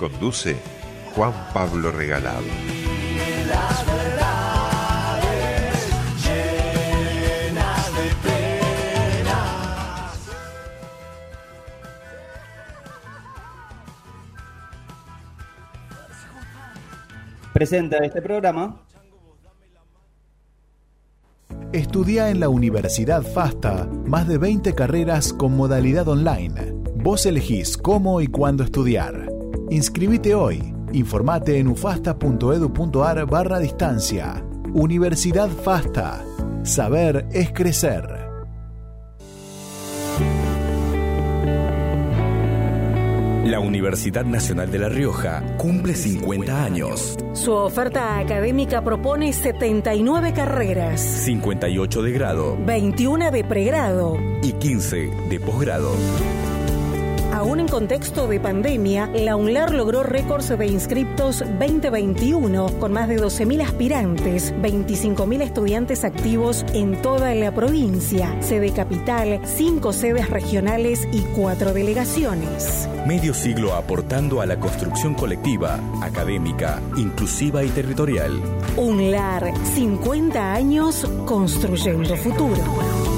Conduce Juan Pablo Regalado. Presenta este programa Estudia en la Universidad FASTA más de 20 carreras con modalidad online. Vos elegís cómo y cuándo estudiar. Inscribite hoy. Informate en ufasta.edu.ar barra distancia. Universidad FASTA. Saber es crecer. La Universidad Nacional de La Rioja cumple 50 años. Su oferta académica propone 79 carreras, 58 de grado 21 de pregrado. y 15 de posgrado. Aún en contexto de pandemia, la UNLAR logró récords de inscriptos 2021 con más de 12.000 aspirantes, 25.000 estudiantes activos en toda la provincia, sede capital, 5 sedes regionales y 4 delegaciones. Medio siglo aportando a la construcción colectiva, académica, inclusiva y territorial. UNLAR, 50 años construyendo futuro.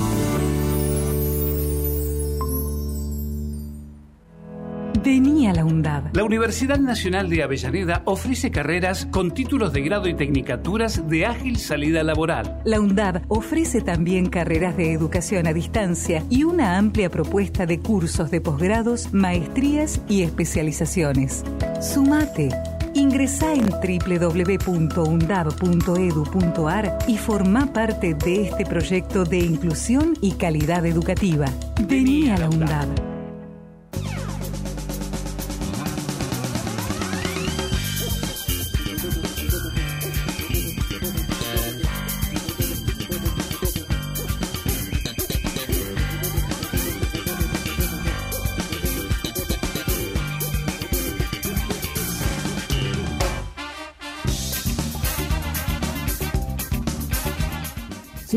Vení a la UNDAB. La Universidad Nacional de Avellaneda ofrece carreras con títulos de grado y tecnicaturas de ágil salida laboral. La UNDAB ofrece también carreras de educación a distancia y una amplia propuesta de cursos de posgrados, maestrías y especializaciones. Sumate. Ingresá en www.undab.edu.ar y forma parte de este proyecto de inclusión y calidad educativa. Vení a la UNDAB.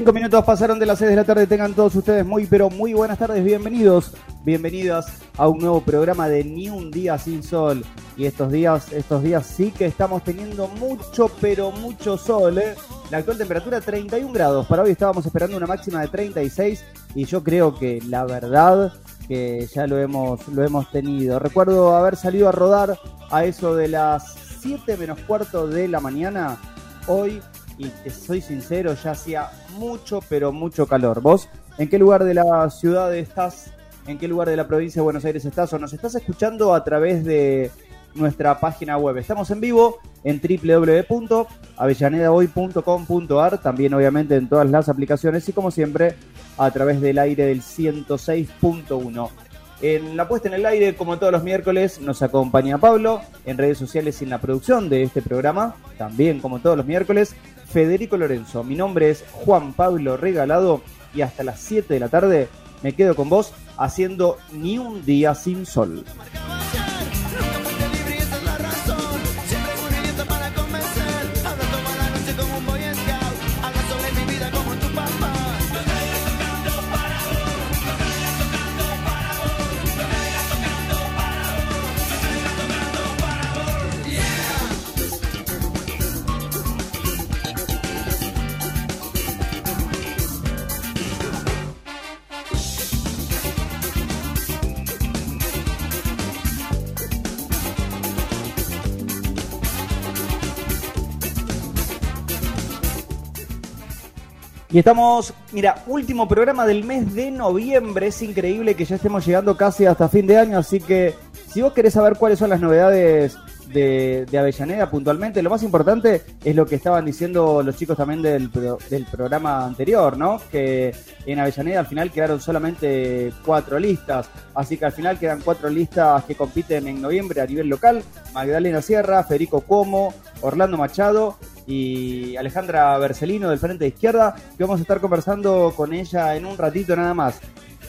Cinco minutos pasaron de las seis de la tarde. Tengan todos ustedes muy, pero muy buenas tardes. Bienvenidos, bienvenidas a un nuevo programa de Ni un día sin sol. Y estos días, estos días sí que estamos teniendo mucho, pero mucho sol. ¿eh? La actual temperatura 31 grados. Para hoy estábamos esperando una máxima de 36 y yo creo que la verdad que ya lo hemos, lo hemos tenido. Recuerdo haber salido a rodar a eso de las 7 menos cuarto de la mañana. Hoy y te soy sincero, ya hacía mucho, pero mucho calor. ¿Vos en qué lugar de la ciudad estás? ¿En qué lugar de la provincia de Buenos Aires estás? ¿O nos estás escuchando a través de nuestra página web? Estamos en vivo en www.avellanedahoy.com.ar, también obviamente en todas las aplicaciones y como siempre a través del aire del 106.1. En la puesta en el aire, como todos los miércoles, nos acompaña Pablo. En redes sociales y en la producción de este programa, también como todos los miércoles, Federico Lorenzo. Mi nombre es Juan Pablo Regalado y hasta las 7 de la tarde me quedo con vos haciendo ni un día sin sol. Y estamos, mira, último programa del mes de noviembre. Es increíble que ya estemos llegando casi hasta fin de año. Así que si vos querés saber cuáles son las novedades de, Avellaneda puntualmente. Lo más importante es lo que estaban diciendo los chicos también del, del programa anterior, ¿no? Que en Avellaneda al final quedaron solamente cuatro listas. Así que al final quedan cuatro listas que compiten en noviembre a nivel local. Magdalena Sierra, Federico Cuomo, Orlando Machado y Alejandra Bercelino del Frente de Izquierda, que vamos a estar conversando con ella en un ratito nada más.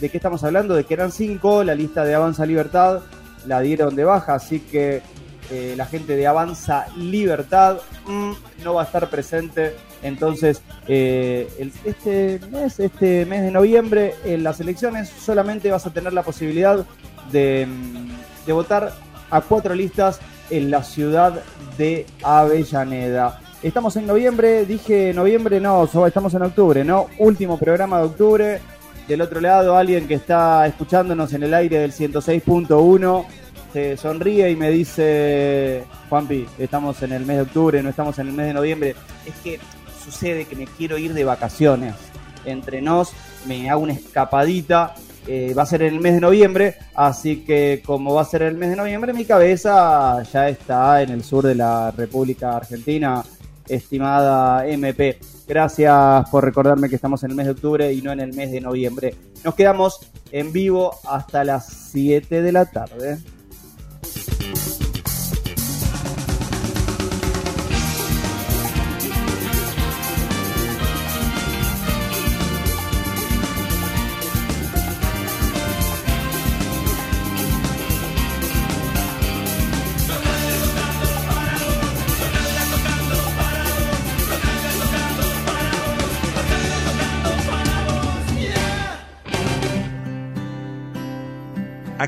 ¿De qué estamos hablando? De que eran cinco, la lista de Avanza Libertad la dieron de baja, así que eh, la gente de Avanza Libertad mm, no va a estar presente. Entonces, eh, este, mes, este mes de noviembre, en las elecciones, solamente vas a tener la posibilidad de, mm, de votar a cuatro listas en la ciudad de Avellaneda. Estamos en noviembre, dije noviembre, no, estamos en octubre, ¿no? Último programa de octubre. Del otro lado, alguien que está escuchándonos en el aire del 106.1 se sonríe y me dice, Juanpi, estamos en el mes de octubre, no estamos en el mes de noviembre. Es que sucede que me quiero ir de vacaciones. Entre nos, me hago una escapadita eh, va a ser en el mes de noviembre, así que como va a ser el mes de noviembre, mi cabeza ya está en el sur de la República Argentina, estimada MP. Gracias por recordarme que estamos en el mes de octubre y no en el mes de noviembre. Nos quedamos en vivo hasta las 7 de la tarde.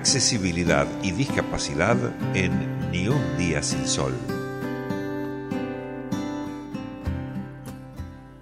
Accesibilidad y discapacidad en Ni un día sin sol.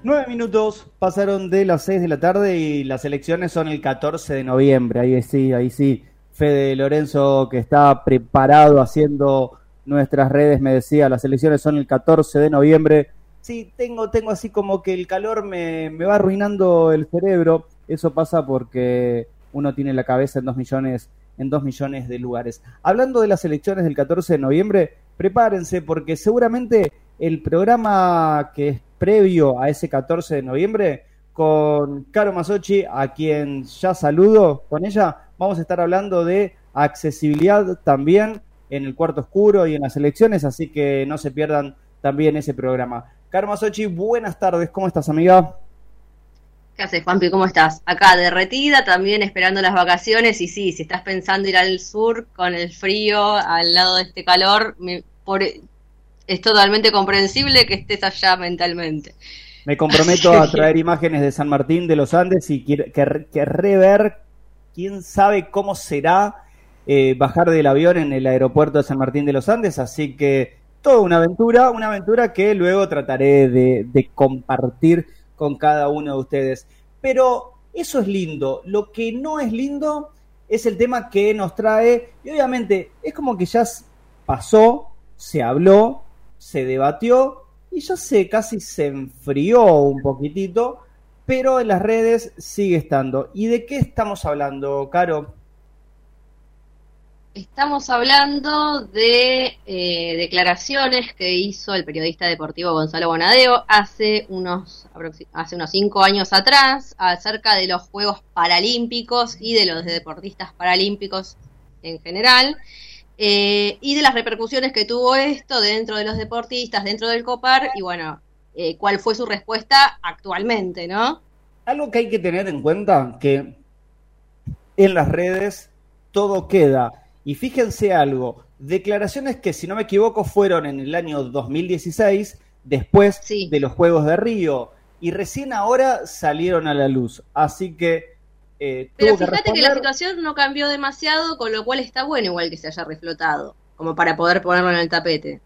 Nueve minutos pasaron de las seis de la tarde y las elecciones son el 14 de noviembre. Ahí sí, ahí sí. Fede Lorenzo, que está preparado haciendo nuestras redes, me decía, las elecciones son el 14 de noviembre. Sí, tengo, tengo así como que el calor me, me va arruinando el cerebro. Eso pasa porque uno tiene la cabeza en dos millones en dos millones de lugares. Hablando de las elecciones del 14 de noviembre, prepárense porque seguramente el programa que es previo a ese 14 de noviembre con Caro Masochi, a quien ya saludo con ella, vamos a estar hablando de accesibilidad también en el cuarto oscuro y en las elecciones, así que no se pierdan también ese programa. Caro Masochi, buenas tardes, ¿cómo estás amiga? ¿Qué haces, Juanpi? ¿Cómo estás? Acá derretida, también esperando las vacaciones. Y sí, si estás pensando ir al sur con el frío, al lado de este calor, es totalmente comprensible que estés allá mentalmente. Me comprometo a traer imágenes de San Martín de los Andes y querré ver quién sabe cómo será eh, bajar del avión en el aeropuerto de San Martín de los Andes. Así que toda una aventura, una aventura que luego trataré de compartir con cada uno de ustedes. Pero eso es lindo. Lo que no es lindo es el tema que nos trae, y obviamente es como que ya pasó, se habló, se debatió y ya se casi se enfrió un poquitito, pero en las redes sigue estando. ¿Y de qué estamos hablando, Caro? Estamos hablando de eh, declaraciones que hizo el periodista deportivo Gonzalo Bonadeo hace unos, hace unos cinco años atrás acerca de los Juegos Paralímpicos y de los deportistas paralímpicos en general eh, y de las repercusiones que tuvo esto dentro de los deportistas, dentro del COPAR y bueno, eh, cuál fue su respuesta actualmente, ¿no? Algo que hay que tener en cuenta que en las redes todo queda y fíjense algo, declaraciones que si no me equivoco fueron en el año 2016, después de los Juegos de Río, y recién ahora salieron a la luz. Así que... Eh, Pero fíjate que, la situación no cambió demasiado, con lo cual está bueno igual que se haya reflotado, como para poder ponerlo en el tapete.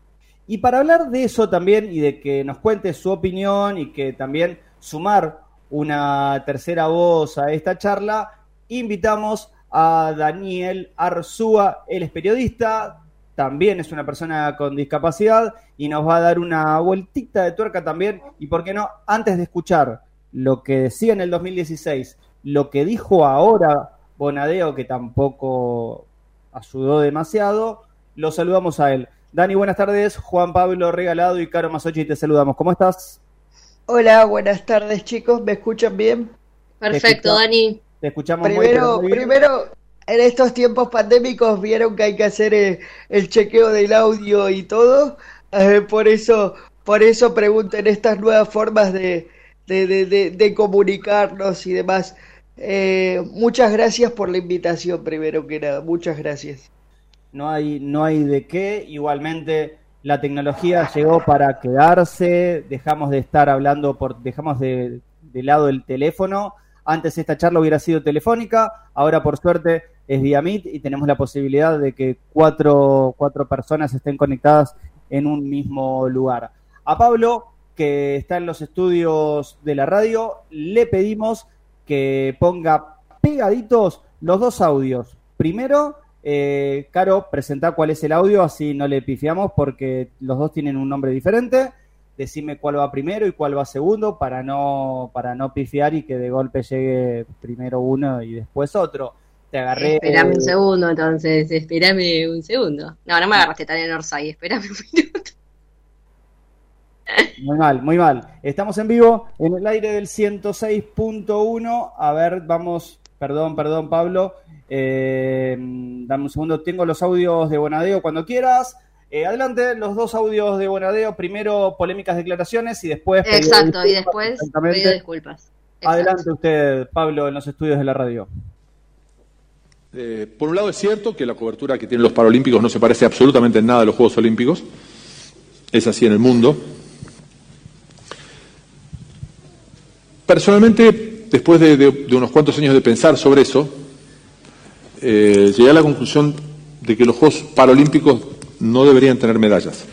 Y para hablar de eso también y de que nos cuente su opinión y que también sumar una tercera voz a esta charla, invitamos a Daniel Arzúa, él es periodista, también es una persona con discapacidad y nos va a dar una vueltita de tuerca también. Y por qué no, antes de escuchar lo que decía en el 2016, lo que dijo ahora Bonadeo, que tampoco ayudó demasiado, lo saludamos a él. Dani, buenas tardes. Juan Pablo Regalado y Caro Masochi, te saludamos. ¿Cómo estás? Hola, buenas tardes chicos. ¿Me escuchan bien? Perfecto, Dani. Te escuchamos primero, muy, bien. Primero, en estos tiempos pandémicos vieron que hay que hacer eh, el, chequeo del audio y todo. Eh, por eso, por eso pregunten estas nuevas formas de, de, comunicarnos y demás. Eh, muchas gracias por la invitación, primero que nada. Muchas gracias. No hay, no hay de qué. Igualmente, la tecnología llegó para quedarse. Dejamos de estar hablando por, dejamos de, de lado el teléfono. Antes esta charla hubiera sido telefónica, ahora por suerte es vía Meet y tenemos la posibilidad de que cuatro, cuatro personas estén conectadas en un mismo lugar. A Pablo, que está en los estudios de la radio, le pedimos que ponga pegaditos los dos audios. Primero, eh, Caro, presenta cuál es el audio, así no le pifiamos porque los dos tienen un nombre diferente. Decime cuál va primero y cuál va segundo para no, para no pifiar y que de golpe llegue primero uno y después otro. Te agarré. Espérame un segundo, entonces, espérame un segundo. No, no me agarraste tan en Orsay, espérame un minuto. Muy mal, muy mal. Estamos en vivo en el aire del 106.1. A ver, vamos, perdón, perdón, Pablo. Eh, dame un segundo, tengo los audios de Bonadeo cuando quieras. Eh, adelante, los dos audios de Bonadeo. Primero, polémicas declaraciones y después. Exacto, y después pido disculpas. Adelante usted, Pablo, en los estudios de la radio. Eh, por un lado es cierto que la cobertura que tienen los Paralímpicos no se parece absolutamente en nada a los Juegos Olímpicos. Es así en el mundo. Personalmente, después de, unos cuantos años de pensar sobre eso, eh, llegué a la conclusión de que los Juegos Paralímpicos no deberían tener medallas.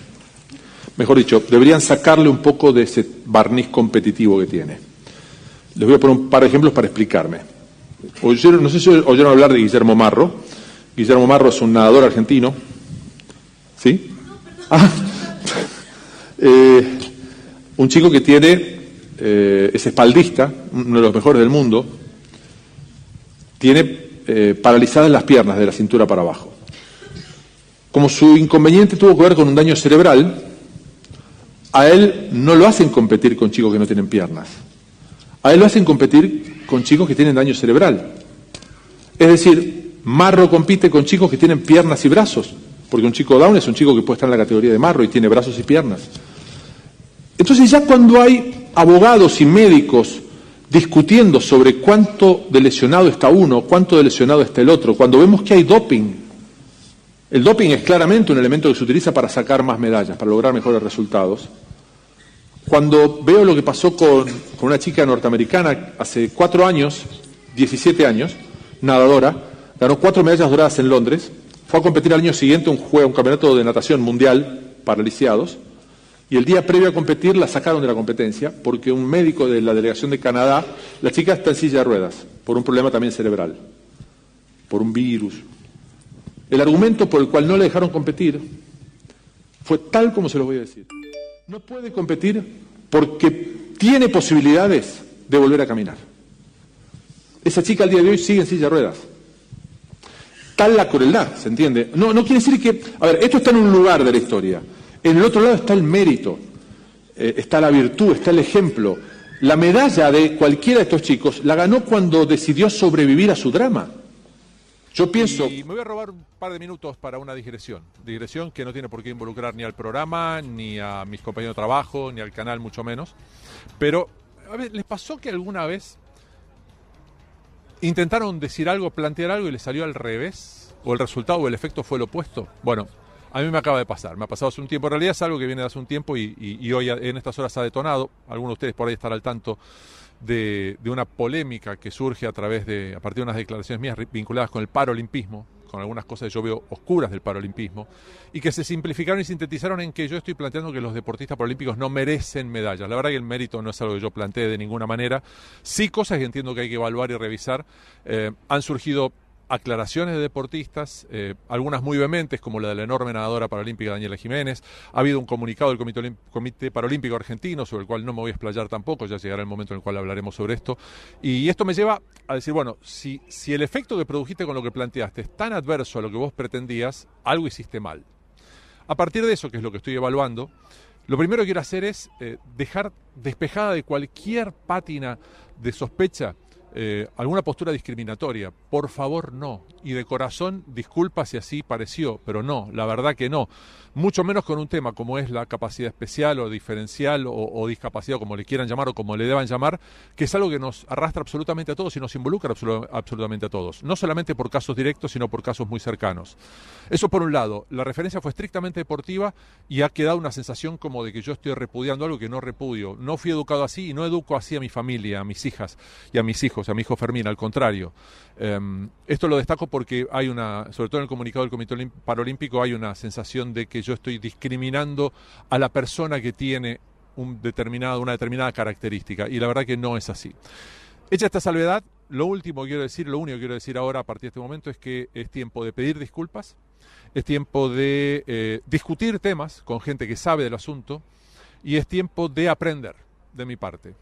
Mejor dicho, deberían sacarle un poco de ese barniz competitivo que tiene. Les voy a poner un par de ejemplos para explicarme. no sé si oyeron hablar de Guillermo Marro. Guillermo Marro es un nadador argentino. ¿Sí? Ah, eh, un chico que tiene eh, es espaldista, uno de los mejores del mundo, tiene eh, paralizadas las piernas de la cintura para abajo. Como su inconveniente tuvo que ver con un daño cerebral, a él no lo hacen competir con chicos que no tienen piernas. A él lo hacen competir con chicos que tienen daño cerebral. Es decir, Marro compite con chicos que tienen piernas y brazos, porque un chico down es un chico que puede estar en la categoría de Marro y tiene brazos y piernas. Entonces ya cuando hay abogados y médicos discutiendo sobre cuánto de lesionado está uno, cuánto de lesionado está el otro, cuando vemos que hay doping, el doping es claramente un elemento que se utiliza para sacar más medallas, para lograr mejores resultados. Cuando veo lo que pasó con, una chica norteamericana hace cuatro años, 17 años, nadadora, ganó cuatro medallas doradas en Londres, fue a competir al año siguiente un, juego, un campeonato de natación mundial para lisiados, y el día previo a competir la sacaron de la competencia porque un médico de la delegación de Canadá, la chica está en silla de ruedas, por un problema también cerebral, por un virus. El argumento por el cual no le dejaron competir fue tal como se lo voy a decir. No puede competir porque tiene posibilidades de volver a caminar. Esa chica al día de hoy sigue en silla de ruedas. Tal la crueldad, ¿se entiende? No, no quiere decir que... A ver, esto está en un lugar de la historia. En el otro lado está el mérito, eh, está la virtud, está el ejemplo. La medalla de cualquiera de estos chicos la ganó cuando decidió sobrevivir a su drama. Yo pienso. Y me voy a robar un par de minutos para una digresión. Digresión que no tiene por qué involucrar ni al programa, ni a mis compañeros de trabajo, ni al canal, mucho menos. Pero, a ver, ¿les pasó que alguna vez intentaron decir algo, plantear algo y les salió al revés? ¿O el resultado o el efecto fue el opuesto? Bueno, a mí me acaba de pasar, me ha pasado hace un tiempo. En realidad es algo que viene de hace un tiempo y, hoy en estas horas ha detonado. Algunos de ustedes por ahí estarán al tanto de, una polémica que surge a través de, a partir de unas declaraciones mías vinculadas con el parolimpismo, con algunas cosas que yo veo oscuras del parolimpismo, y que se simplificaron y sintetizaron en que yo estoy planteando que los deportistas paralímpicos no merecen medallas. La verdad que el mérito no es algo que yo planteé de ninguna manera. Sí cosas que entiendo que hay que evaluar y revisar. Eh, han surgido aclaraciones de deportistas, eh, algunas muy vehementes, como la de la enorme nadadora paralímpica Daniela Jiménez. Ha habido un comunicado del Comité, Paralímpico Argentino, sobre el cual no me voy a explayar tampoco, ya llegará el momento en el cual hablaremos sobre esto. Y esto me lleva a decir, bueno, si, si el efecto que produjiste con lo que planteaste es tan adverso a lo que vos pretendías, algo hiciste mal. A partir de eso, que es lo que estoy evaluando, lo primero que quiero hacer es eh, dejar despejada de cualquier pátina de sospecha eh, alguna postura discriminatoria. Por favor, no. Y de corazón, disculpa si así pareció, pero no, la verdad que no. Mucho menos con un tema como es la capacidad especial o diferencial o, discapacidad, como le quieran llamar o como le deban llamar, que es algo que nos arrastra absolutamente a todos y nos involucra absolutamente a todos. No solamente por casos directos, sino por casos muy cercanos. Eso por un lado. La referencia fue estrictamente deportiva y ha quedado una sensación como de que yo estoy repudiando algo que no repudio. No fui educado así y no educo así a mi familia, a mis hijas y a mis hijos a mi hijo Fermín, al contrario. Em, esto lo destaco porque hay una, sobre todo en el comunicado del Comité Paralímpico, hay una sensación de que yo estoy discriminando a la persona que tiene un determinado, una determinada característica, y la verdad que no es así. Hecha esta salvedad, lo último que quiero decir, lo único que quiero decir ahora a partir de este momento es que es tiempo de pedir disculpas, es tiempo de eh, discutir temas con gente que sabe del asunto y es tiempo de aprender de mi parte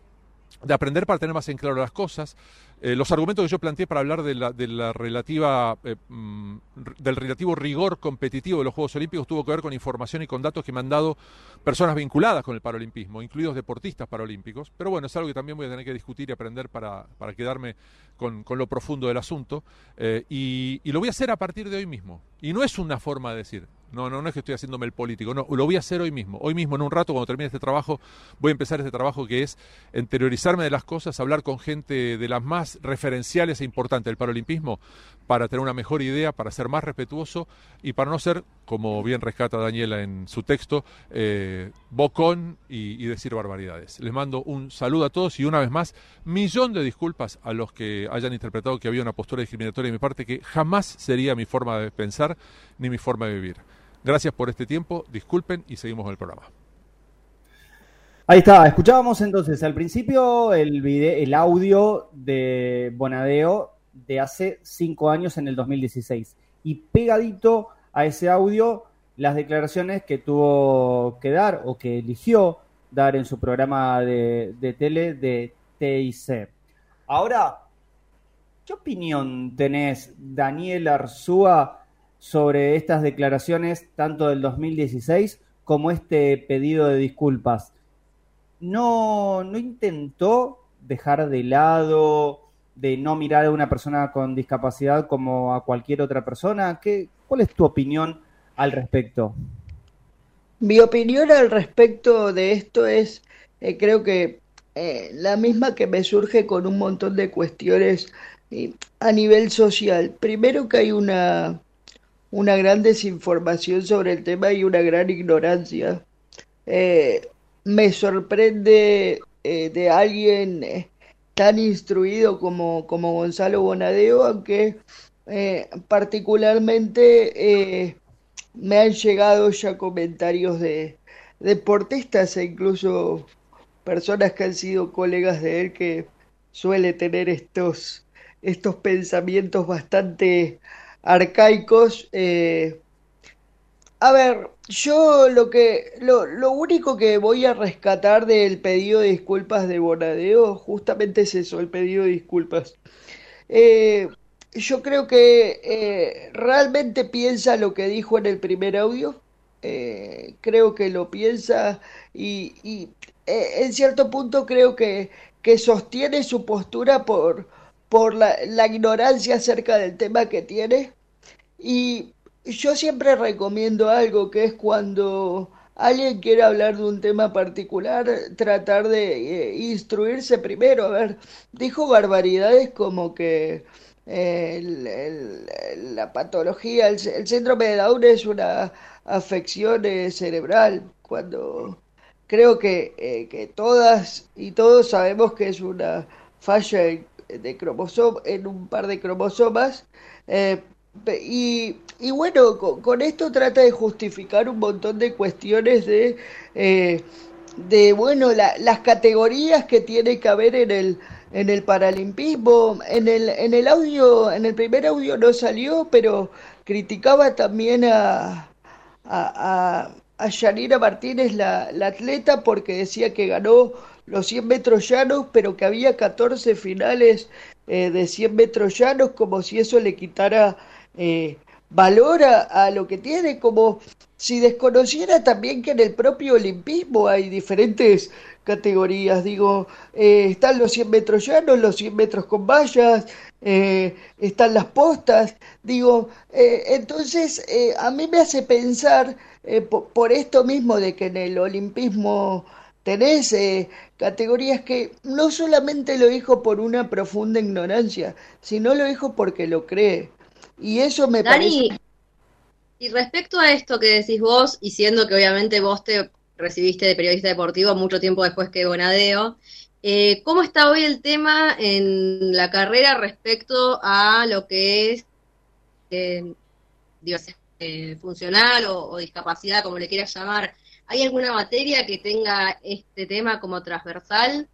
de aprender para tener más en claro las cosas. Eh, los argumentos que yo planteé para hablar de la, de la relativa, eh, mm, del relativo rigor competitivo de los Juegos Olímpicos tuvo que ver con información y con datos que me han dado personas vinculadas con el paralimpismo, incluidos deportistas paralímpicos. Pero bueno, es algo que también voy a tener que discutir y aprender para, para quedarme con, con, lo profundo del asunto. Eh, y, y lo voy a hacer a partir de hoy mismo. Y no es una forma de decir, no, no, no es que estoy haciéndome el político, no, lo voy a hacer hoy mismo. Hoy mismo, en un rato, cuando termine este trabajo, voy a empezar este trabajo que es interiorizarme de las cosas, hablar con gente de las más referenciales e importantes del paralimpismo para tener una mejor idea, para ser más respetuoso y para no ser, como bien rescata Daniela en su texto, eh, bocón y, decir barbaridades. Les mando un saludo a todos y una vez más, millón de disculpas a los que hayan interpretado que había una postura discriminatoria de mi parte que jamás sería mi forma de pensar ni mi forma de vivir. Gracias por este tiempo, disculpen y seguimos con el programa. Ahí está, escuchábamos entonces al principio el, el audio de Bonadeo de hace cinco años en el 2016 y pegadito a ese audio las declaraciones que tuvo que dar o que eligió dar en su programa de, de tele de TIC. Ahora, ¿qué opinión tenés, Daniel Arzúa, sobre estas declaraciones, tanto del 2016 como este pedido de disculpas. No, no intentó dejar de lado, de no mirar a una persona con discapacidad como a cualquier otra persona. ¿Qué, ¿Cuál es tu opinión al respecto? Mi opinión al respecto de esto es, eh, creo que eh, la misma que me surge con un montón de cuestiones a nivel social. Primero que hay una una gran desinformación sobre el tema y una gran ignorancia. Eh, me sorprende eh, de alguien eh, tan instruido como, como Gonzalo Bonadeo, aunque particularmente me han llegado ya comentarios de deportistas e incluso personas que han sido colegas de él que suele tener estos, estos pensamientos bastante arcaicos. Eh, a ver, yo lo que lo, lo, único que voy a rescatar del pedido de disculpas de Bonadeo justamente es eso, el pedido de disculpas. Eh, yo creo que eh, realmente piensa lo que dijo en el primer audio. creo que lo piensa y, y en cierto punto creo que, que sostiene su postura por, por la, la ignorancia acerca del tema que tiene. Y yo siempre recomiendo algo que es cuando alguien quiere hablar de un tema particular, tratar de eh, instruirse primero. A ver, dijo barbaridades como que eh, la patología, el, síndrome de Down es una afección eh, cerebral, cuando creo que, que todas y todos sabemos que es una falla de cromosoma, en un par de cromosomas, y, y bueno, con, esto trata de justificar un montón de cuestiones de, eh, de bueno, las categorías que tiene que haber en el, en el paralimpismo. En el, en el audio, en el primer audio no salió, pero criticaba también a, a, a, Yanira Martínez, la, la atleta, porque decía que ganó los 100 metros llanos, pero que había 14 finales eh, de 100 metros llanos, como si eso le quitara eh, valora a lo que tiene, como si desconociera también que en el propio olimpismo hay diferentes categorías, digo, eh, están los 100 metros llanos, los 100 metros con vallas, eh, están las postas, digo, entonces a mí me hace pensar por, esto mismo de que en el olimpismo tenés categorías que no solamente lo dijo por una profunda ignorancia, sino lo dijo porque lo cree. Y eso me parece y respecto a esto que decís vos, y siendo que obviamente vos te recibiste de periodista deportivo mucho tiempo después que Bonadeo, eh, ¿cómo está hoy el tema en la carrera respecto a lo que es eh, eh funcional o, discapacidad, como le quieras llamar? ¿Hay alguna materia que tenga este tema como transversal?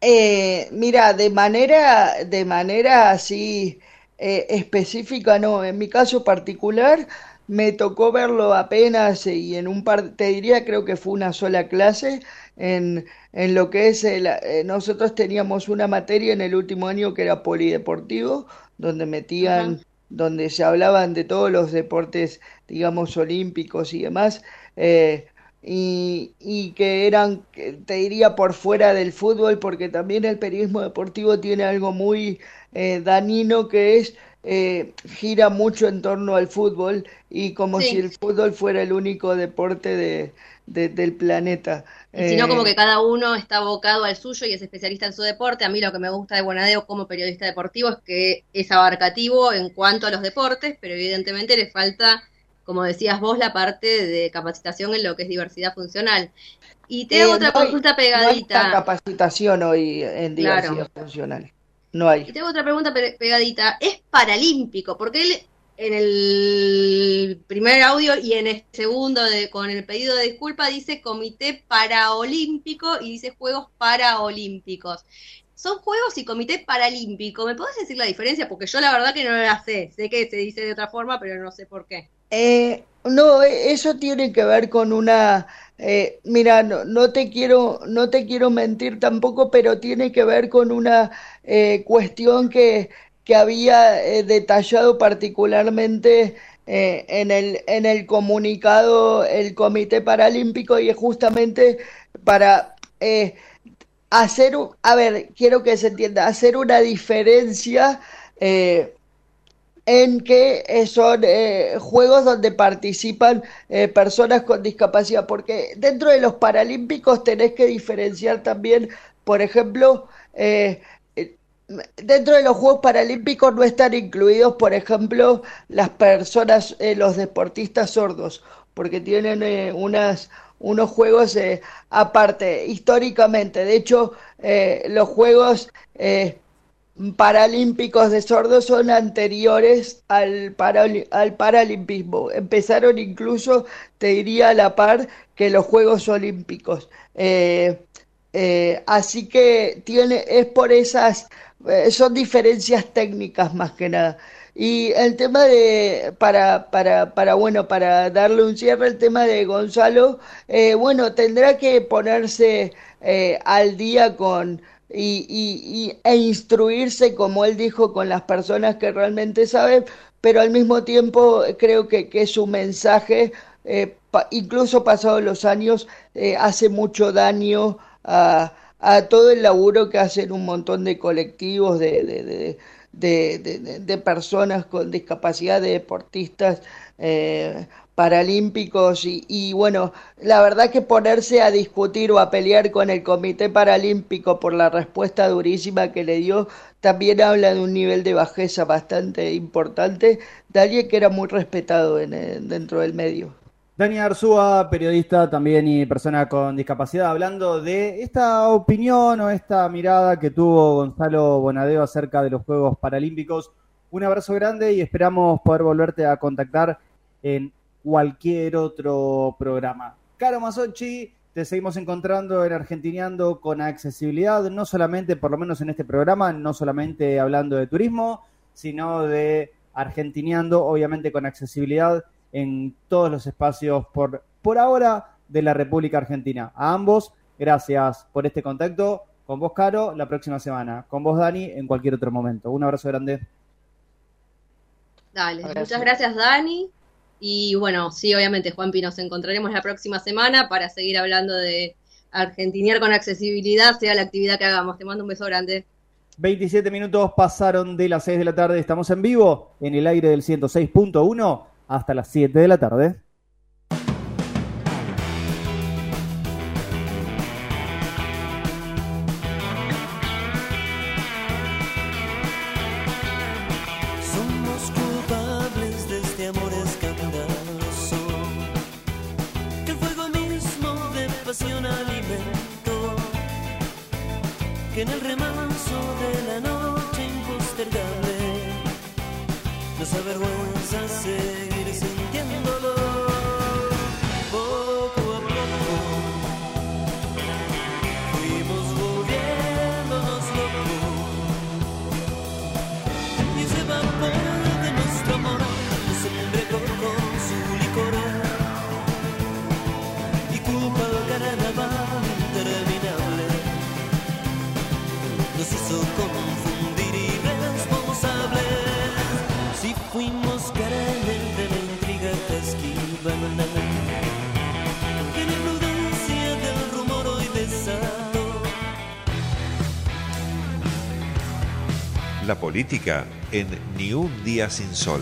Eh, mira, de manera, de manera así eh, específica no. En mi caso particular me tocó verlo apenas y en un par, te diría creo que fue una sola clase en, en lo que es, el, eh, nosotros teníamos una materia en el último año que era polideportivo, donde metían, donde se hablaban de todos los deportes, digamos, olímpicos y demás. Eh, y, y, que eran, te diría, por fuera del fútbol, porque también el periodismo deportivo tiene algo muy eh, Danino que es eh, gira mucho en torno al fútbol y como si el fútbol fuera el único deporte de, del planeta. sino como eh, que cada uno está abocado al suyo y es especialista en su deporte. A mí lo que me gusta de Bonadeo como periodista deportivo es que es abarcativo en cuanto a los deportes, pero evidentemente le falta, como decías vos, la parte de capacitación en lo que es diversidad funcional. Y te hago otra consulta pegadita. No capacitación hoy en diversidad funcional. No hay. Y tengo otra pregunta pegadita. ¿Es paralímpico? Porque él en el primer audio y en el segundo de, con el pedido de disculpa dice Comité Paraolímpico y dice Juegos Paraolímpicos. Son Juegos y Comité Paralímpico. ¿Me podés decir la diferencia? Porque yo la verdad que no la sé. Sé que se dice de otra forma, pero no sé por qué. Eh, no, e, eso tiene que ver con una eh, mira, no, te quiero, no te quiero mentir tampoco, pero tiene que ver con una eh, cuestión que, que había eh, detallado particularmente eh, en, el, en el comunicado el Comité Paralímpico y es justamente para hacer, a ver, quiero que se entienda, hacer una diferencia en que eh, son eh, juegos donde participan eh, personas con discapacidad, porque dentro de los Paralímpicos tenés que diferenciar también, por ejemplo, dentro de los Juegos Paralímpicos no están incluidos, por ejemplo, las personas, los deportistas sordos, porque tienen unas unos juegos aparte históricamente. De hecho, los juegos paralímpicos de sordos son anteriores al, al paralimpismo. Empezaron incluso, te diría, a la par que los Juegos Olímpicos. Eh, eh, así que tiene, es por esas, eh, son diferencias técnicas más que nada. Y el tema de, para, para, para, bueno, para darle un cierre, el tema de Gonzalo, bueno, tendrá que ponerse al día con y, y, e instruirse, como él dijo, con las personas que realmente saben, pero al mismo tiempo creo que, que su mensaje, eh, incluso pasados los años, eh, hace mucho daño a, a, todo el laburo que hacen un montón de colectivos, de, de, de, de personas con discapacidad, de deportistas. Eh, paralímpicos y, bueno, la verdad que ponerse a discutir o a pelear con el Comité Paralímpico por la respuesta durísima que le dio, también habla de un nivel de bajeza bastante importante de alguien que era muy respetado en, dentro del medio. Dani Arzúa, periodista también y persona con discapacidad, hablando de esta opinión o esta mirada que tuvo Gonzalo Bonadeo acerca de los Juegos Paralímpicos. Un abrazo grande y esperamos poder volverte a contactar en cualquier otro programa. Caro Masochi, te seguimos encontrando en Argentineando con accesibilidad, no solamente, por lo menos en este programa, no solamente hablando de turismo, sino de Argentineando, obviamente con accesibilidad en todos los espacios por, por ahora de la República Argentina. A ambos, gracias por este contacto. Con vos, Caro, la próxima semana. Con vos, Dani, en cualquier otro momento. Un abrazo grande. Dale, muchas gracias, Dani. Y bueno, sí, obviamente, Juanpi, nos encontraremos la próxima semana para seguir hablando de argentinear con accesibilidad, sea la actividad que hagamos. Te mando un beso grande. 27 minutos pasaron de las 6 de la tarde. Estamos en vivo en el aire del 106.1 hasta las 7 de la tarde. Política en Ni un día sin sol.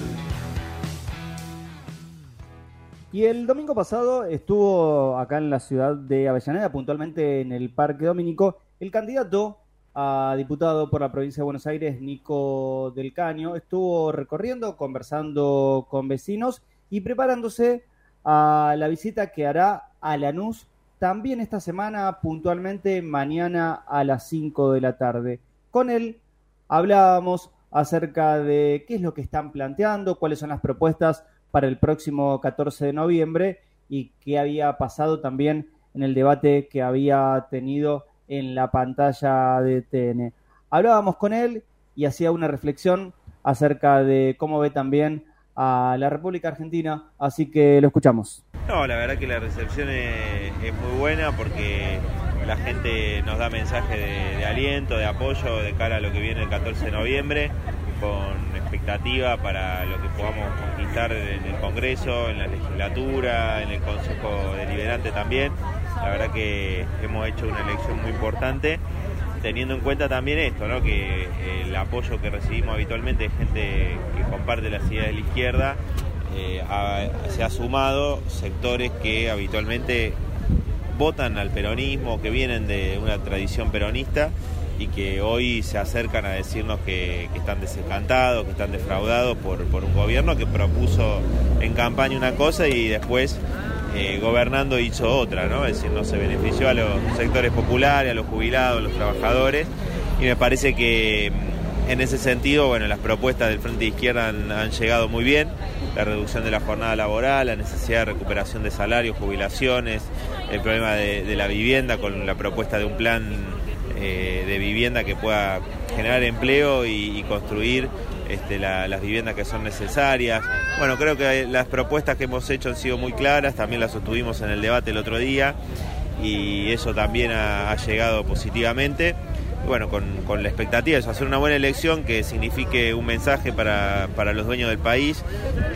Y el domingo pasado estuvo acá en la ciudad de Avellaneda, puntualmente en el Parque Dominico, el candidato a diputado por la provincia de Buenos Aires, Nico del Caño, estuvo recorriendo, conversando con vecinos y preparándose a la visita que hará a Lanús también esta semana, puntualmente mañana a las 5 de la tarde. Con él hablábamos acerca de qué es lo que están planteando, cuáles son las propuestas para el próximo 14 de noviembre y qué había pasado también en el debate que había tenido en la pantalla de TN. Hablábamos con él y hacía una reflexión acerca de cómo ve también a la República Argentina, así que lo escuchamos. No, la verdad que la recepción es, es muy buena porque la gente nos da mensajes de, aliento, de apoyo de cara a lo que viene el 14 de noviembre, con expectativa para lo que podamos conquistar en el Congreso, en la legislatura, en el Consejo Deliberante también. La verdad que hemos hecho una elección muy importante, teniendo en cuenta también esto, ¿no? que el apoyo que recibimos habitualmente de gente que comparte las ideas de la izquierda, eh, se ha sumado sectores que habitualmente votan al peronismo, que vienen de una tradición peronista y que hoy se acercan a decirnos que, están desencantados, que están defraudados por, por un gobierno que propuso en campaña una cosa y después eh, gobernando hizo otra, ¿no? Es decir, no se benefició a los sectores populares, a los jubilados, a los trabajadores y me parece que mm, en ese sentido, bueno, las propuestas del Frente de Izquierda han llegado muy bien, la reducción de la jornada laboral, la necesidad de recuperación de salarios, jubilaciones, el problema de, la vivienda con la propuesta de un plan eh, de vivienda que pueda generar empleo y, construir este, la- las viviendas que son necesarias. Bueno, creo que las propuestas que hemos hecho han sido muy claras, también las sostuvimos en el debate el otro día y eso también ha llegado positivamente. Bueno, con, con la expectativa de hacer una buena elección que signifique un mensaje para, para los dueños del país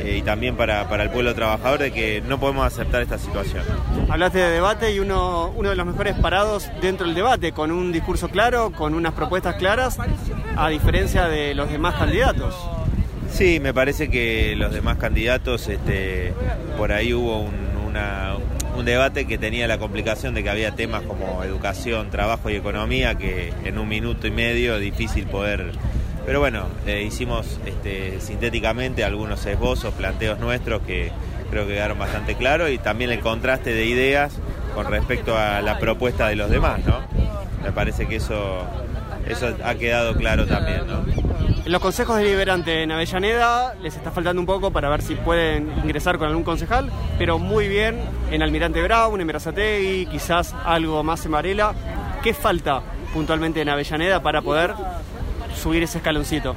eh, y también para, para el pueblo trabajador de que no podemos aceptar esta situación. Hablaste de debate y uno, uno de los mejores parados dentro del debate, con un discurso claro, con unas propuestas claras, a diferencia de los demás candidatos. Sí, me parece que los demás candidatos, este, por ahí hubo un, una- un debate que tenía la complicación de que había temas como educación, trabajo y economía que en un minuto y medio difícil poder... Pero bueno, eh, hicimos este, sintéticamente algunos esbozos, planteos nuestros que creo que quedaron bastante claros y también el contraste de ideas con respecto a la propuesta de los demás, ¿no? Me parece que eso, eso ha quedado claro también, ¿no? Los consejos deliberantes en Avellaneda les está faltando un poco para ver si pueden ingresar con algún concejal, pero muy bien en Almirante Brown, en Berazategui, quizás algo más en Varela. ¿Qué falta puntualmente en Avellaneda para poder subir ese escaloncito?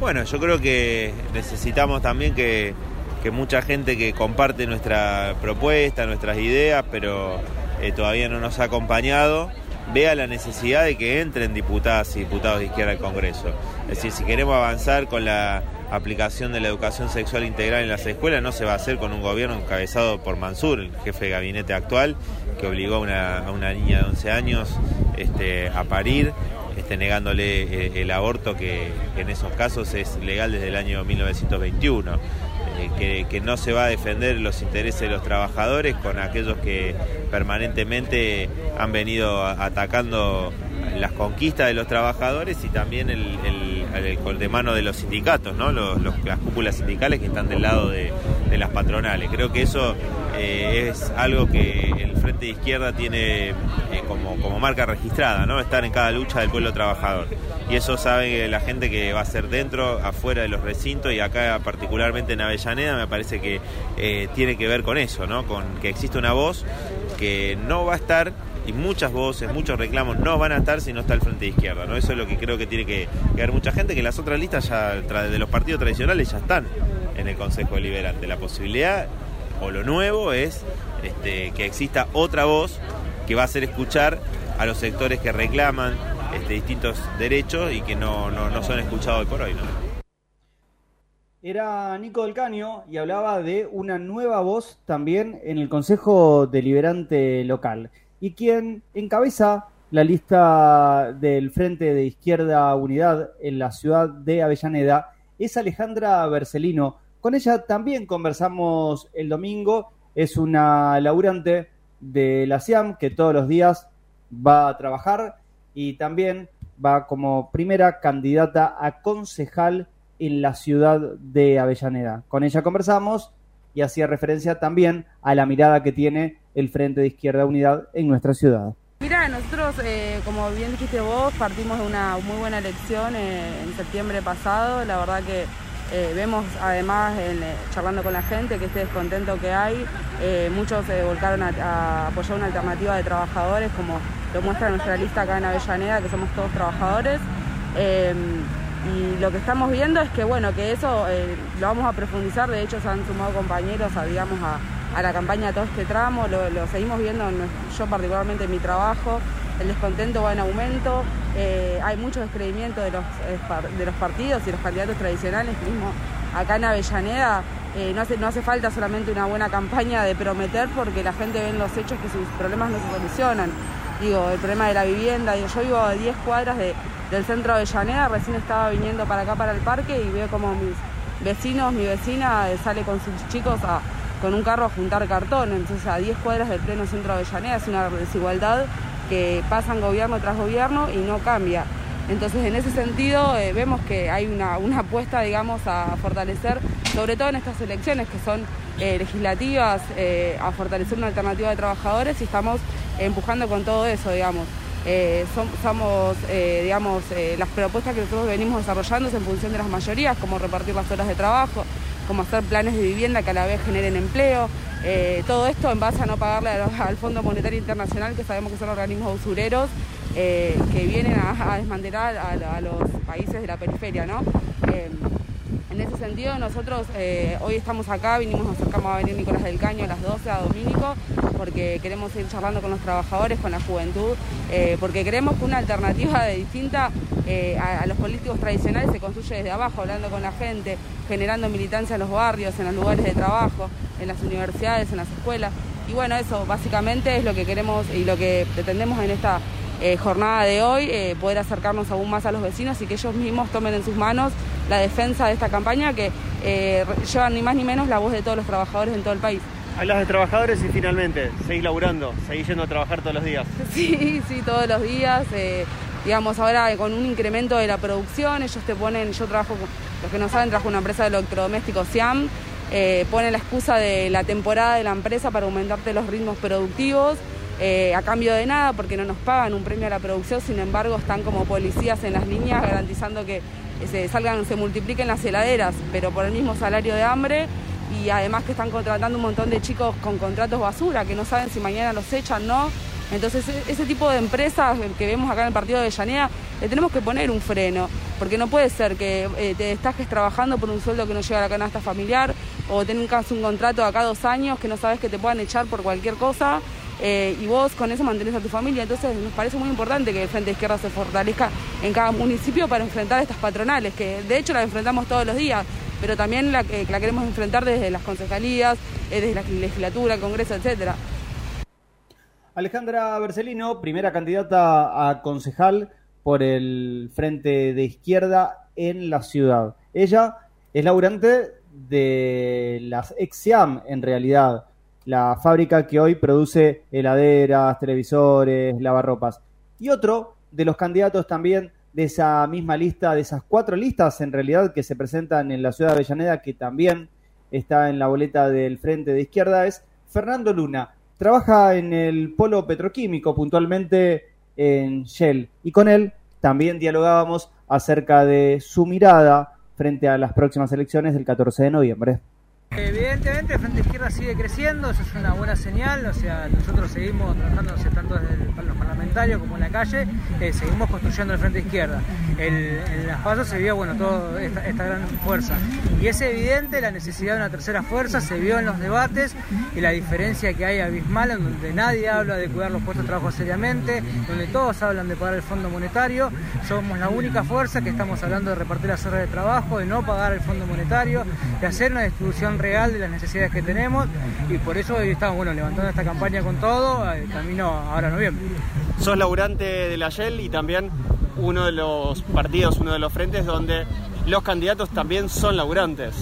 Bueno, yo creo que necesitamos también que, que mucha gente que comparte nuestra propuesta, nuestras ideas, pero eh, todavía no nos ha acompañado vea la necesidad de que entren diputadas y diputados de izquierda al Congreso. Es decir, si queremos avanzar con la aplicación de la educación sexual integral en las escuelas, no se va a hacer con un gobierno encabezado por Mansur, el jefe de gabinete actual, que obligó a una, niña de 11 años este, a parir, este, negándole eh, el aborto que en esos casos es legal desde el año 1921. Eh, que, no se va a defender los intereses de los trabajadores con aquellos que permanentemente han venido atacando las conquistas de los trabajadores y también el, el- de mano de los sindicatos, ¿no? Las cúpulas sindicales que están del lado de, de las patronales. Creo que eso eh, es algo que el Frente de Izquierda tiene eh, como, como marca registrada, ¿no? Estar en cada lucha del pueblo trabajador. Y eso sabe la gente que va a ser dentro, afuera de los recintos y acá particularmente en Avellaneda me parece que eh, tiene que ver con eso, ¿no? Con que existe una voz que no va a estar y muchas voces, muchos reclamos no van a estar si no está el Frente de Izquierda, ¿no? Eso es lo que creo que tiene que, que ver mucha gente, que las otras listas ya de los partidos tradicionales ya están en el Consejo Deliberante. La posibilidad o lo nuevo es este, que exista otra voz que va a hacer escuchar a los sectores que reclaman este, distintos derechos y que no, no, no son escuchados por hoy. ¿no? Era Nico del Caño y hablaba de una nueva voz también en el Consejo Deliberante Local. Y quien encabeza la lista del Frente de Izquierda Unidad en la ciudad de Avellaneda es Alejandra Bercelino. Con ella también conversamos el domingo. Es una laburante de la SIAM que todos los días va a trabajar y también va como primera candidata a concejal en la ciudad de Avellaneda. Con ella conversamos y hacía referencia también a la mirada que tiene el Frente de Izquierda Unidad en nuestra ciudad. Mira, nosotros, eh, como bien dijiste vos, partimos de una muy buena elección eh, en septiembre pasado. La verdad que eh, vemos además, eh, charlando con la gente, que este descontento que hay, eh, muchos se volcaron a apoyar una alternativa de trabajadores, como lo muestra nuestra lista acá en Avellaneda, que somos todos trabajadores. Y lo que estamos viendo es que bueno, que eso eh, lo vamos a profundizar, de hecho se han sumado compañeros a, digamos, a, a la campaña todo este tramo, lo, seguimos viendo, yo particularmente en mi trabajo, el descontento va en aumento, eh, hay mucho descreimiento de los, eh, de los partidos y los candidatos tradicionales, mismo acá en Avellaneda. no, hace, no hace falta solamente una buena campaña de prometer porque la gente ve en los hechos que sus problemas no se solucionan. Digo, el problema de la vivienda, yo vivo a 10 cuadras de- del centro de Avellaneda, recién estaba viniendo para acá, para el parque, y veo como mis vecinos, mi vecina eh, sale con sus chicos a- con un carro a juntar cartón, entonces a 10 cuadras del pleno centro de Avellaneda es una desigualdad que pasan gobierno tras gobierno y no cambia. Entonces, en ese sentido, eh, vemos que hay una, una apuesta, digamos, a fortalecer, sobre todo en estas elecciones que son eh, legislativas, a fortalecer una alternativa de trabajadores y estamos empujando con todo eso, digamos. Eh, som- somos, eh, digamos, eh, las propuestas que nosotros venimos desarrollando es en función de las mayorías, como repartir las horas de trabajo, como hacer planes de vivienda que a la vez generen empleo, eh, todo esto en base a no pagarle al Fondo Monetario Internacional, que sabemos que son organismos usureros, que vienen a, a desmantelar a, a los países de la periferia, ¿no? En ese sentido, nosotros eh, hoy estamos acá, vinimos, nos acercamos a venir Nicolás del Caño a las 12 a Domínico, porque queremos ir charlando con los trabajadores, con la juventud, eh, porque creemos que una alternativa de distinta eh, a los políticos tradicionales se construye desde abajo, hablando con la gente, generando militancia en los barrios, en los lugares de trabajo, en las universidades, en las escuelas. Y bueno, eso básicamente es lo que queremos y lo que pretendemos en esta eh, jornada de hoy, eh, poder acercarnos aún más a los vecinos y que ellos mismos tomen en sus manos la defensa de esta campaña que eh, lleva ni más ni menos la voz de todos los trabajadores en todo el país. Hablas de trabajadores y finalmente, seguís laburando, seguís yendo a trabajar todos los días. Sí, sí, todos los días. eh, digamos, ahora con un incremento de la producción, ellos te ponen, yo trabajo, los que no saben, trabajo en una empresa de electrodomésticos SIAM, ponen la excusa de la temporada de la empresa para aumentarte los ritmos productivos. Eh, a cambio de nada porque no nos pagan un premio a la producción, sin embargo están como policías en las líneas garantizando que se salgan, se multipliquen las heladeras, pero por el mismo salario de hambre y además que están contratando un montón de chicos con contratos basura, que no saben si mañana los echan, ¿no? Entonces e- ese tipo de empresas que vemos acá en el partido de Llanea, le tenemos que poner un freno, porque no puede ser que eh, te destaques trabajando por un sueldo que no llega a la canasta familiar o tengas un contrato de acá dos años que no sabes que te puedan echar por cualquier cosa eh, y vos con eso mantenés a tu familia. Entonces nos parece muy importante que el Frente Izquierda se fortalezca en cada municipio para enfrentar estas patronales, que de hecho las enfrentamos todos los días, pero también la, que- la queremos enfrentar desde las concejalías, eh, desde la legislatura, el Congreso, etcétera. Alejandra Bercelino, primera candidata a concejal por el Frente de Izquierda en la ciudad. Ella es laburante de las Exiam, en realidad, la fábrica que hoy produce heladeras, televisores, lavarropas. Y otro de los candidatos también de esa misma lista, de esas cuatro listas en realidad que se presentan en la ciudad de Avellaneda, que también está en la boleta del Frente de Izquierda, es Fernando Luna. Trabaja en el polo petroquímico, puntualmente en Shell. Y con él también dialogábamos acerca de su mirada frente a las próximas elecciones del 14 de noviembre. Evidentemente el Frente Izquierda sigue creciendo, eso es una buena señal, o sea, nosotros seguimos trabajando, tanto desde los parlamentarios como en la calle, eh, seguimos construyendo el Frente Izquierda. En las pasos se vio, bueno, toda esta, esta gran fuerza. Y es evidente la necesidad de una tercera fuerza, se vio en los debates y la diferencia que hay abismal, en donde nadie habla de cuidar los puestos de trabajo seriamente, donde todos hablan de pagar el Fondo Monetario, somos la única fuerza que estamos hablando de repartir las horas de trabajo, de no pagar el Fondo Monetario, de hacer una distribución real de las necesidades que tenemos y por eso hoy estamos bueno, levantando esta campaña con todo, eh, camino ahora a noviembre. Sos laburante de la Shell y también uno de los partidos, uno de los frentes donde los candidatos también son laburantes.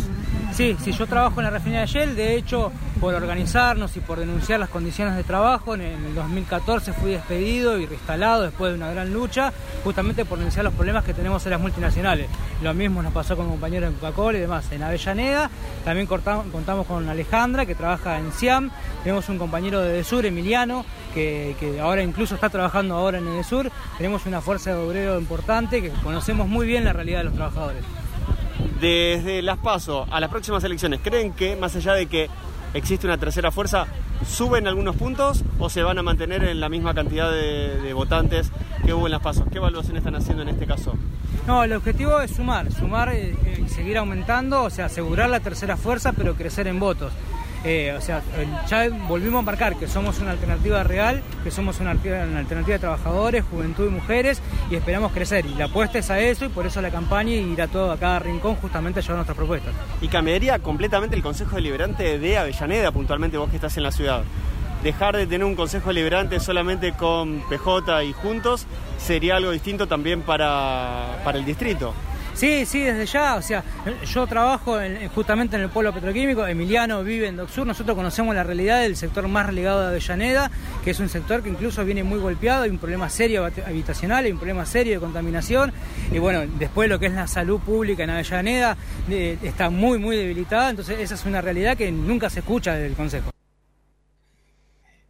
Sí, sí, yo trabajo en la refinería de Shell, de hecho, por organizarnos y por denunciar las condiciones de trabajo, en el 2014 fui despedido y reinstalado después de una gran lucha, justamente por denunciar los problemas que tenemos en las multinacionales. Lo mismo nos pasó con compañeros en Coca-Cola y demás. En Avellaneda también contamos con Alejandra, que trabaja en SIAM, tenemos un compañero de Edesur, Emiliano, que, ahora incluso está trabajando ahora en Edesur, tenemos una fuerza de obrero importante, que conocemos muy bien la realidad de los trabajadores. Desde las PASO a las próximas elecciones, ¿creen que más allá de que existe una tercera fuerza, suben algunos puntos o se van a mantener en la misma cantidad de, de votantes que hubo en las PASO? ¿Qué evaluación están haciendo en este caso? No, el objetivo es sumar, sumar eh, eh, y seguir aumentando, o sea, asegurar la tercera fuerza, pero crecer en votos. Eh, o sea, ya volvimos a marcar que somos una alternativa real, que somos una alternativa de trabajadores, juventud y mujeres, y esperamos crecer. Y la apuesta es a eso, y por eso la campaña y ir a todo a cada rincón justamente a llevar nuestras propuestas. Y cambiaría completamente el Consejo Deliberante de Avellaneda, puntualmente vos que estás en la ciudad. Dejar de tener un Consejo Deliberante solamente con PJ y Juntos sería algo distinto también para, para el distrito. Sí, sí, desde ya, o sea, yo trabajo en- justamente en el pueblo petroquímico, Emiliano vive en Docsur, nosotros conocemos la realidad del sector más relegado de Avellaneda, que es un sector que incluso viene muy golpeado, hay un problema serio habit- habitacional, hay un problema serio de contaminación, y bueno, después lo que es la salud pública en Avellaneda eh, está muy, muy debilitada, entonces esa es una realidad que nunca se escucha desde el Consejo.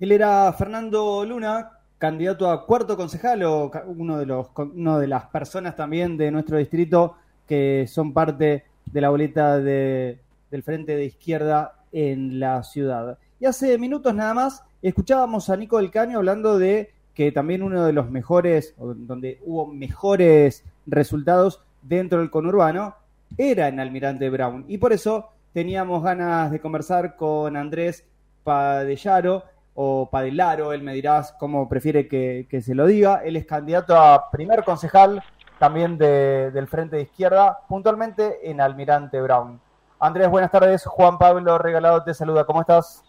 Él era Fernando Luna, candidato a cuarto concejal o uno de los uno de las personas también de nuestro distrito que son parte de la boleta de- del Frente de Izquierda en la ciudad. Y hace minutos nada más escuchábamos a Nico del Caño hablando de que también uno de los mejores, donde hubo mejores resultados dentro del conurbano, era en Almirante Brown. Y por eso teníamos ganas de conversar con Andrés Padellaro o Padelaro, él me dirás cómo prefiere que, que se lo diga. Él es candidato a primer concejal también de- del Frente de Izquierda, puntualmente en Almirante Brown. Andrés, buenas tardes. Juan Pablo Regalado te saluda. ¿Cómo estás?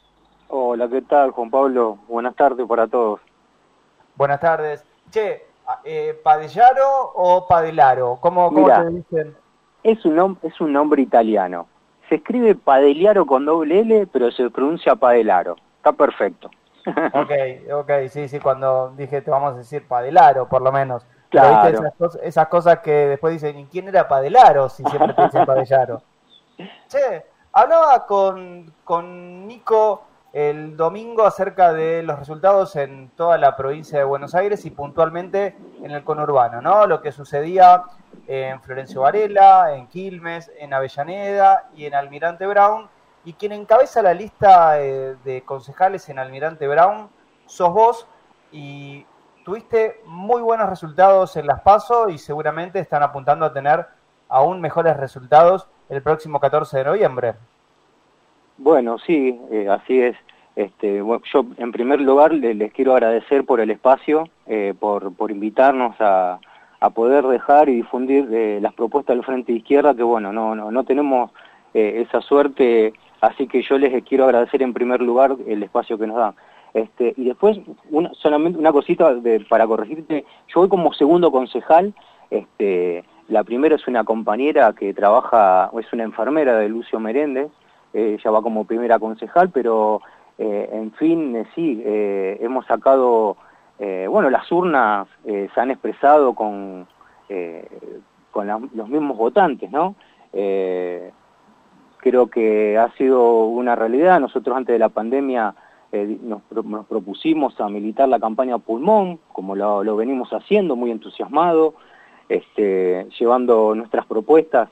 Hola, ¿qué tal, Juan Pablo? Buenas tardes para todos. Buenas tardes. Che, eh, ¿Padellaro o Padelaro? ¿Cómo, cómo te dicen? Es un, es un nombre italiano. Se escribe Padeliaro con doble L, pero se pronuncia Padelaro. Está perfecto. Ok, ok, sí, sí, cuando dije te vamos a decir Padelaro, por lo menos. Claro. esas, cosas, esas cosas que después dicen, ¿y quién era Padelaro? Si siempre te dicen Padellaro. Che, hablaba con, con Nico el domingo acerca de los resultados en toda la provincia de Buenos Aires y puntualmente en el conurbano, ¿no? Lo que sucedía en Florencio Varela, en Quilmes, en Avellaneda y en Almirante Brown. Y quien encabeza la lista eh, de concejales en Almirante Brown sos vos y tuviste muy buenos resultados en las PASO y seguramente están apuntando a tener aún mejores resultados el próximo 14 de noviembre. Bueno, sí, eh, así es. Este, bueno, yo en primer lugar le- les quiero agradecer por el espacio, eh, por, por invitarnos a, a poder dejar y difundir eh, las propuestas del Frente de Izquierda, que bueno, no, no, no tenemos eh, esa suerte, así que yo les quiero agradecer en primer lugar el espacio que nos dan. Este, y después, una, solamente una cosita de- para corregirte, yo voy como segundo concejal, este, la primera es una compañera que trabaja, es una enfermera de Lucio Meréndez, eh, ella va como primera concejal, pero eh, en fin, eh, sí, eh, hemos sacado, eh, bueno, las urnas eh, se han expresado con, con los mismos votantes, ¿no? Eh, creo que ha sido una realidad. Nosotros antes de la pandemia eh, nos, nos propusimos a militar la campaña Pulmón, como lo, venimos haciendo, muy entusiasmado, este, llevando nuestras propuestas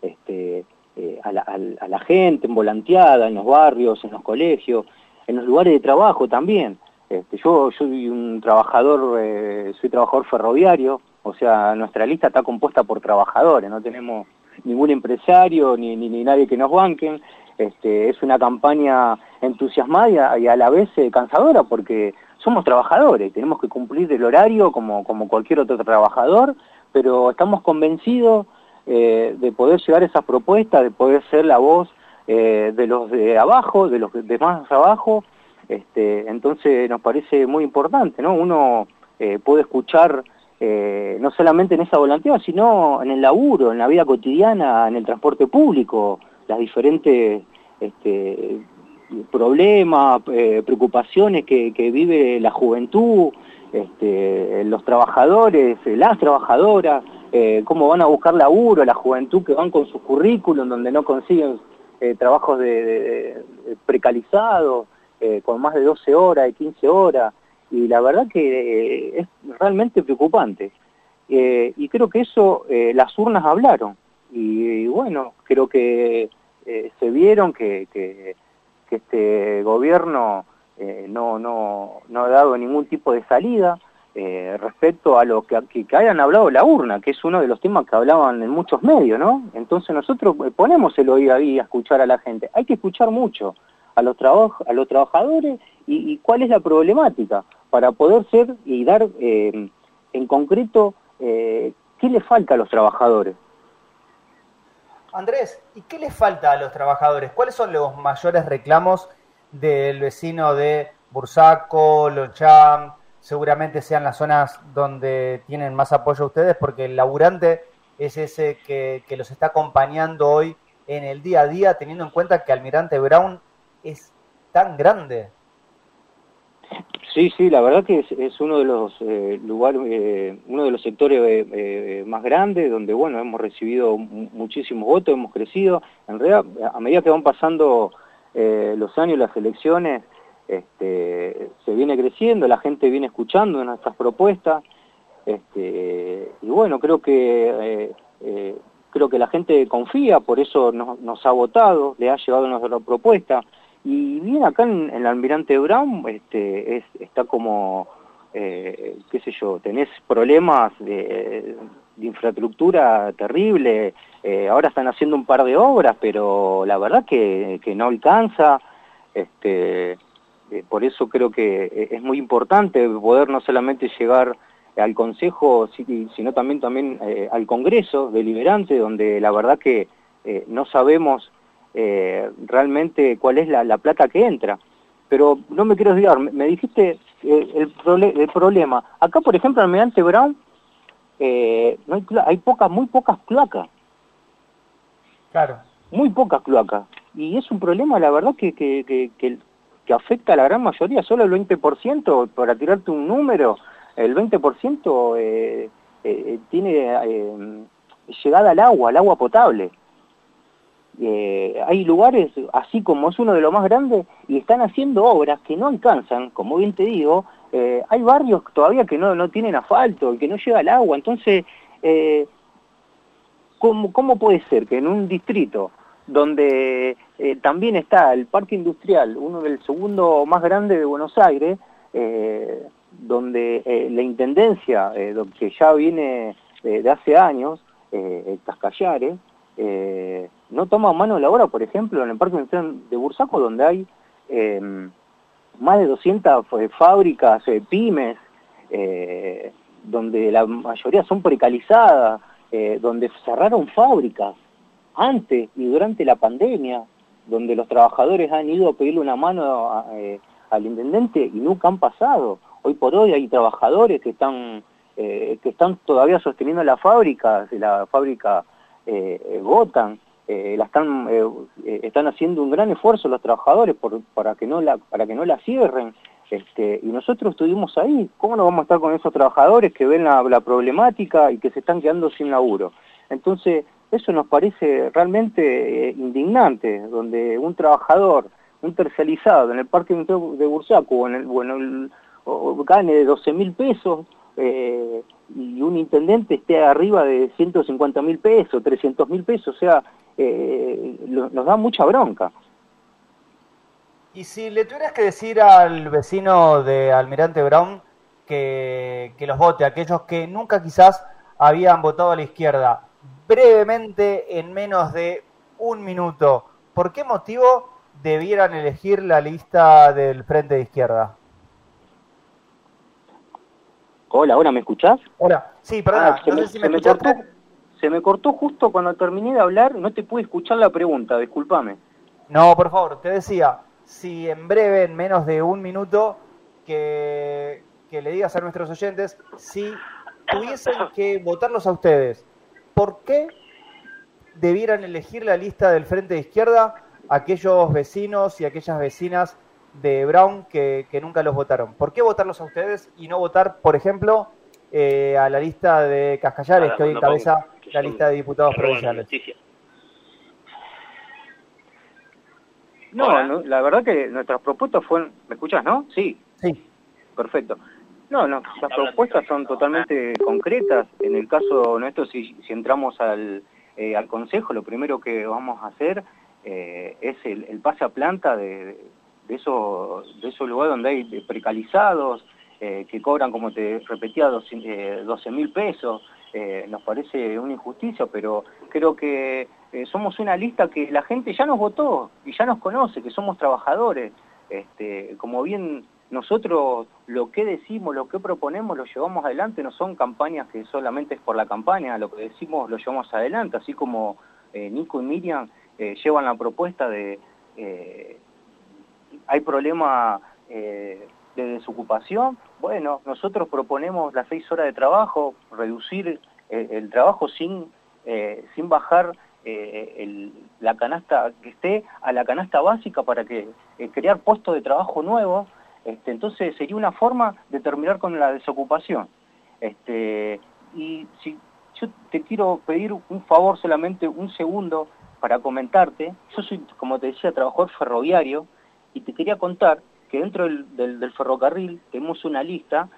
este, eh, a, la, a la- a la gente, en volanteada, en los barrios, en los colegios, en los lugares de trabajo también. Este, yo, yo soy un trabajador, eh, soy trabajador ferroviario, o sea, nuestra lista está compuesta por trabajadores, no tenemos ningún empresario ni, ni, nadie que nos banquen. Este, es una campaña entusiasmada y a, y a la vez eh, cansadora porque somos trabajadores, tenemos que cumplir el horario como, como cualquier otro trabajador, pero estamos convencidos eh, de poder llegar a esas propuestas, de poder ser la voz eh, de los de abajo, de los de más abajo, este, entonces nos parece muy importante, ¿no? Uno eh, puede escuchar eh, no solamente en esa volantía, sino en el laburo, en la vida cotidiana, en el transporte público, las diferentes este, problemas, eh, preocupaciones que, vive la juventud, este, los trabajadores, eh, las trabajadoras, cómo van a buscar laburo, la juventud que van con sus currículum donde no consiguen trabajos de, de- precarizados, con más de 12 horas, de 15 horas, y la verdad que eh, es realmente preocupante. Eh, y creo que eso eh, las urnas hablaron, y, bueno, creo que se vieron que, que, este gobierno no, no, no ha dado ningún tipo de salida respecto a lo que, que, que hayan hablado la urna, que es uno de los temas que hablaban en muchos medios, ¿no? Entonces nosotros ponemos el oído ahí a escuchar a la gente. Hay que escuchar mucho a los, trabaj a los trabajadores y, y cuál es la problemática para poder ser y dar eh, en concreto eh, qué le falta a los trabajadores. Andrés, ¿y qué les falta a los trabajadores? ¿Cuáles son los mayores reclamos del vecino de Bursaco, Locham? Seguramente sean las zonas donde tienen más apoyo ustedes, porque el laburante es ese que, que los está acompañando hoy en el día a día, teniendo en cuenta que Almirante Brown es tan grande. Sí, sí, la verdad que es, es uno de los eh, lugares, eh, uno de los sectores eh, eh, más grandes, donde bueno hemos recibido mu- muchísimos votos, hemos crecido. En realidad, a medida que van pasando los años, las elecciones, este, se viene creciendo, la gente viene escuchando nuestras propuestas, este, y bueno, creo que creo que la gente confía, por eso nos, nos ha votado, le ha llevado nuestra propuesta. Y bien, acá en, el Almirante Brown este, es, está como, eh, qué sé yo, tenés problemas de, infraestructura terrible, eh, ahora están haciendo un par de obras, pero la verdad que, que no alcanza, este, eh, por eso creo que eh, es muy importante poder no solamente llegar al Consejo, si- sino también, también eh, al Congreso deliberante, donde la verdad que eh, no sabemos eh, realmente cuál es la, la plata que entra. Pero no me quiero olvidar, me, me dijiste eh, el, prole- el problema. Acá, por ejemplo, en Almirante Brown eh, no hay, hay pocas, muy pocas cloacas. Claro. Muy pocas cloacas. Y es un problema, la verdad, que, que, que, que, que afecta a la gran mayoría. Solo el 20%, para tirarte un número, el 20% eh, eh, tiene eh, llegada al agua, al agua potable. Eh, hay lugares, así como es uno de los más grandes, y están haciendo obras que no alcanzan, como bien te digo, eh, hay barrios todavía que no, tienen asfalto, que no llega el agua, entonces, eh, ¿cómo, ¿cómo puede ser que en un distrito donde eh, también está el parque industrial, uno del segundo más grande de Buenos Aires, donde la intendencia, que ya viene de hace años, eh, Cascallares, eh, no toma mano de la obra, por ejemplo, en el Parque Industrial de Bursaco, donde hay eh, más de 200 fábricas, eh, pymes, eh, donde la mayoría son precarizadas, eh, donde cerraron fábricas antes y durante la pandemia, donde los trabajadores han ido a pedirle una mano eh, al intendente y nunca han pasado. Hoy por hoy hay trabajadores que están eh, que están todavía sosteniendo la fábrica, la fábrica eh, eh, Gotham, eh, la están eh, eh, están haciendo un gran esfuerzo los trabajadores por, para que no la para que no la cierren. Este, y nosotros estuvimos ahí. ¿Cómo no vamos a estar con esos trabajadores que ven la, problemática y que se están quedando sin laburo? Entonces, eso nos parece realmente eh, indignante, donde un trabajador, un terciarizado en el parque de Bursaco en el, bueno, el- o- gane de 12 mil pesos eh, y un intendente esté arriba de 150 mil pesos, 300 mil pesos, o sea, eh, nos da mucha bronca. Y si le tuvieras que decir al vecino de Almirante Brown que, que los vote, aquellos que nunca quizás habían votado a la izquierda, brevemente, en menos de un minuto, ¿por qué motivo debieran elegir la lista del Frente de Izquierda? Hola, ¿ahora me escuchás? Hola, sí, perdona, Ah, se, no me, sé si me me cortó, se me cortó justo cuando terminé de hablar, no te pude escuchar la pregunta, discúlpame. No, por favor, te decía, si en breve, en menos de un minuto, que, que le digas a nuestros oyentes, si tuviesen que votarlos a ustedes, ¿por qué debieran elegir la lista del Frente de Izquierda aquellos vecinos y aquellas vecinas de Brown que, que nunca los votaron? ¿Por qué votarlos a ustedes y no votar, por ejemplo, eh, a la lista de Cascallares, Nada, que hoy no encabeza la lista de diputados provinciales? No, no, la verdad que nuestras propuestas fueron... ¿Me escuchas, no? Sí. Sí. Perfecto. No, no, las propuestas son totalmente concretas. En el caso nuestro, si, si entramos al, eh, al Consejo, lo primero que vamos a hacer eh, es el, el pase a planta de, de esos de esos lugares donde hay precarizados, eh, que cobran, como te repetía, 12 mil pesos. Eh, nos parece una injusticia, pero creo que eh, somos una lista que la gente ya nos votó y ya nos conoce, que somos trabajadores. Este, como bien nosotros lo que decimos, lo que proponemos, lo llevamos adelante, no son campañas que solamente es por la campaña, lo que decimos lo llevamos adelante, así como eh, Nico y Miriam eh, llevan la propuesta de... hay problema eh, de desocupación, bueno, nosotros proponemos las seis horas de trabajo, reducir eh, el trabajo sin, eh, sin bajar eh, el- la canasta, que esté a la canasta básica para que eh, crear puestos de trabajo nuevos, este, entonces sería una forma de terminar con la desocupación. Este, y si yo te quiero pedir un favor solamente un segundo para comentarte, yo soy, como te decía, trabajador ferroviario y te quería contar que dentro del, ferrocarril tenemos una lista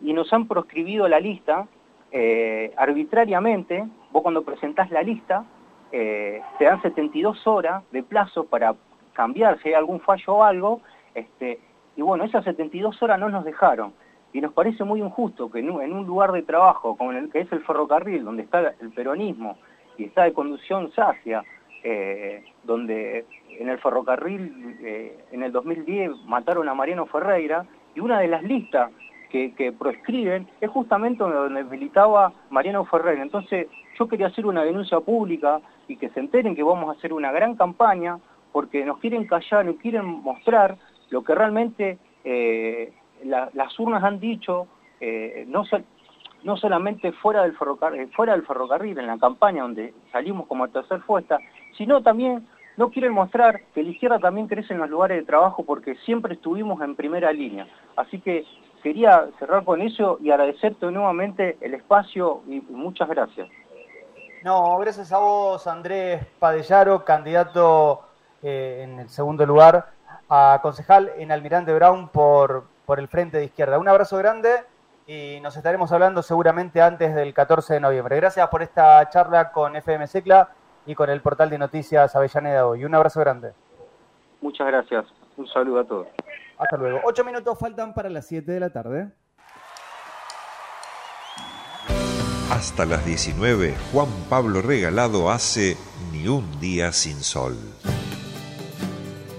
y nos han proscribido la lista eh, arbitrariamente, vos cuando presentás la lista, eh, te dan 72 horas de plazo para cambiar si hay algún fallo o algo, este, y bueno, esas 72 horas no nos dejaron. Y nos parece muy injusto que en un, en un lugar de trabajo como el que es el ferrocarril, donde está el peronismo y está de conducción sacia, eh, donde en el ferrocarril eh, en el 2010 mataron a Mariano Ferreira, y una de las listas que, que proscriben es justamente donde militaba Mariano Ferreira. Entonces yo quería hacer una denuncia pública y que se enteren que vamos a hacer una gran campaña porque nos quieren callar, nos quieren mostrar lo que realmente eh, la- las urnas han dicho, no, no solamente fuera del, ferrocarril, fuera del ferrocarril, en la campaña donde salimos como tercer fuerza, sino también no quieren mostrar que la izquierda también crece en los lugares de trabajo porque siempre estuvimos en primera línea. Así que quería cerrar con eso y agradecerte nuevamente el espacio y muchas gracias. No, gracias a vos, Andrés Padellaro, candidato eh, en el segundo lugar a concejal en Almirante Brown por, por el Frente de Izquierda. Un abrazo grande y nos estaremos hablando seguramente antes del 14 de noviembre. Gracias por esta charla con FM y con el portal de noticias Avellaneda hoy. Un abrazo grande. Muchas gracias. Un saludo a todos. Hasta luego. Ocho minutos faltan para las 7 de la tarde. Hasta las 19, Juan Pablo Regalado hace Ni un día sin sol.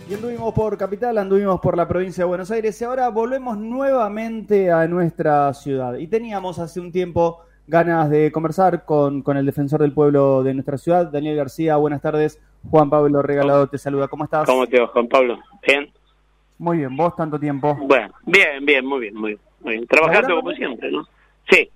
Y anduvimos por Capital, anduvimos por la provincia de Buenos Aires y ahora volvemos nuevamente a nuestra ciudad. Y teníamos hace un tiempo ganas de conversar con, con el defensor del pueblo de nuestra ciudad, Daniel García. Buenas tardes. Juan Pablo Regalado te saluda. ¿Cómo estás? ¿Cómo te va, Juan Pablo? ¿Bien? Muy bien, vos tanto tiempo. Bueno, bien, bien, muy bien, muy bien. Muy bien. Trabajando ¿Laburando? como siempre, ¿no? Sí.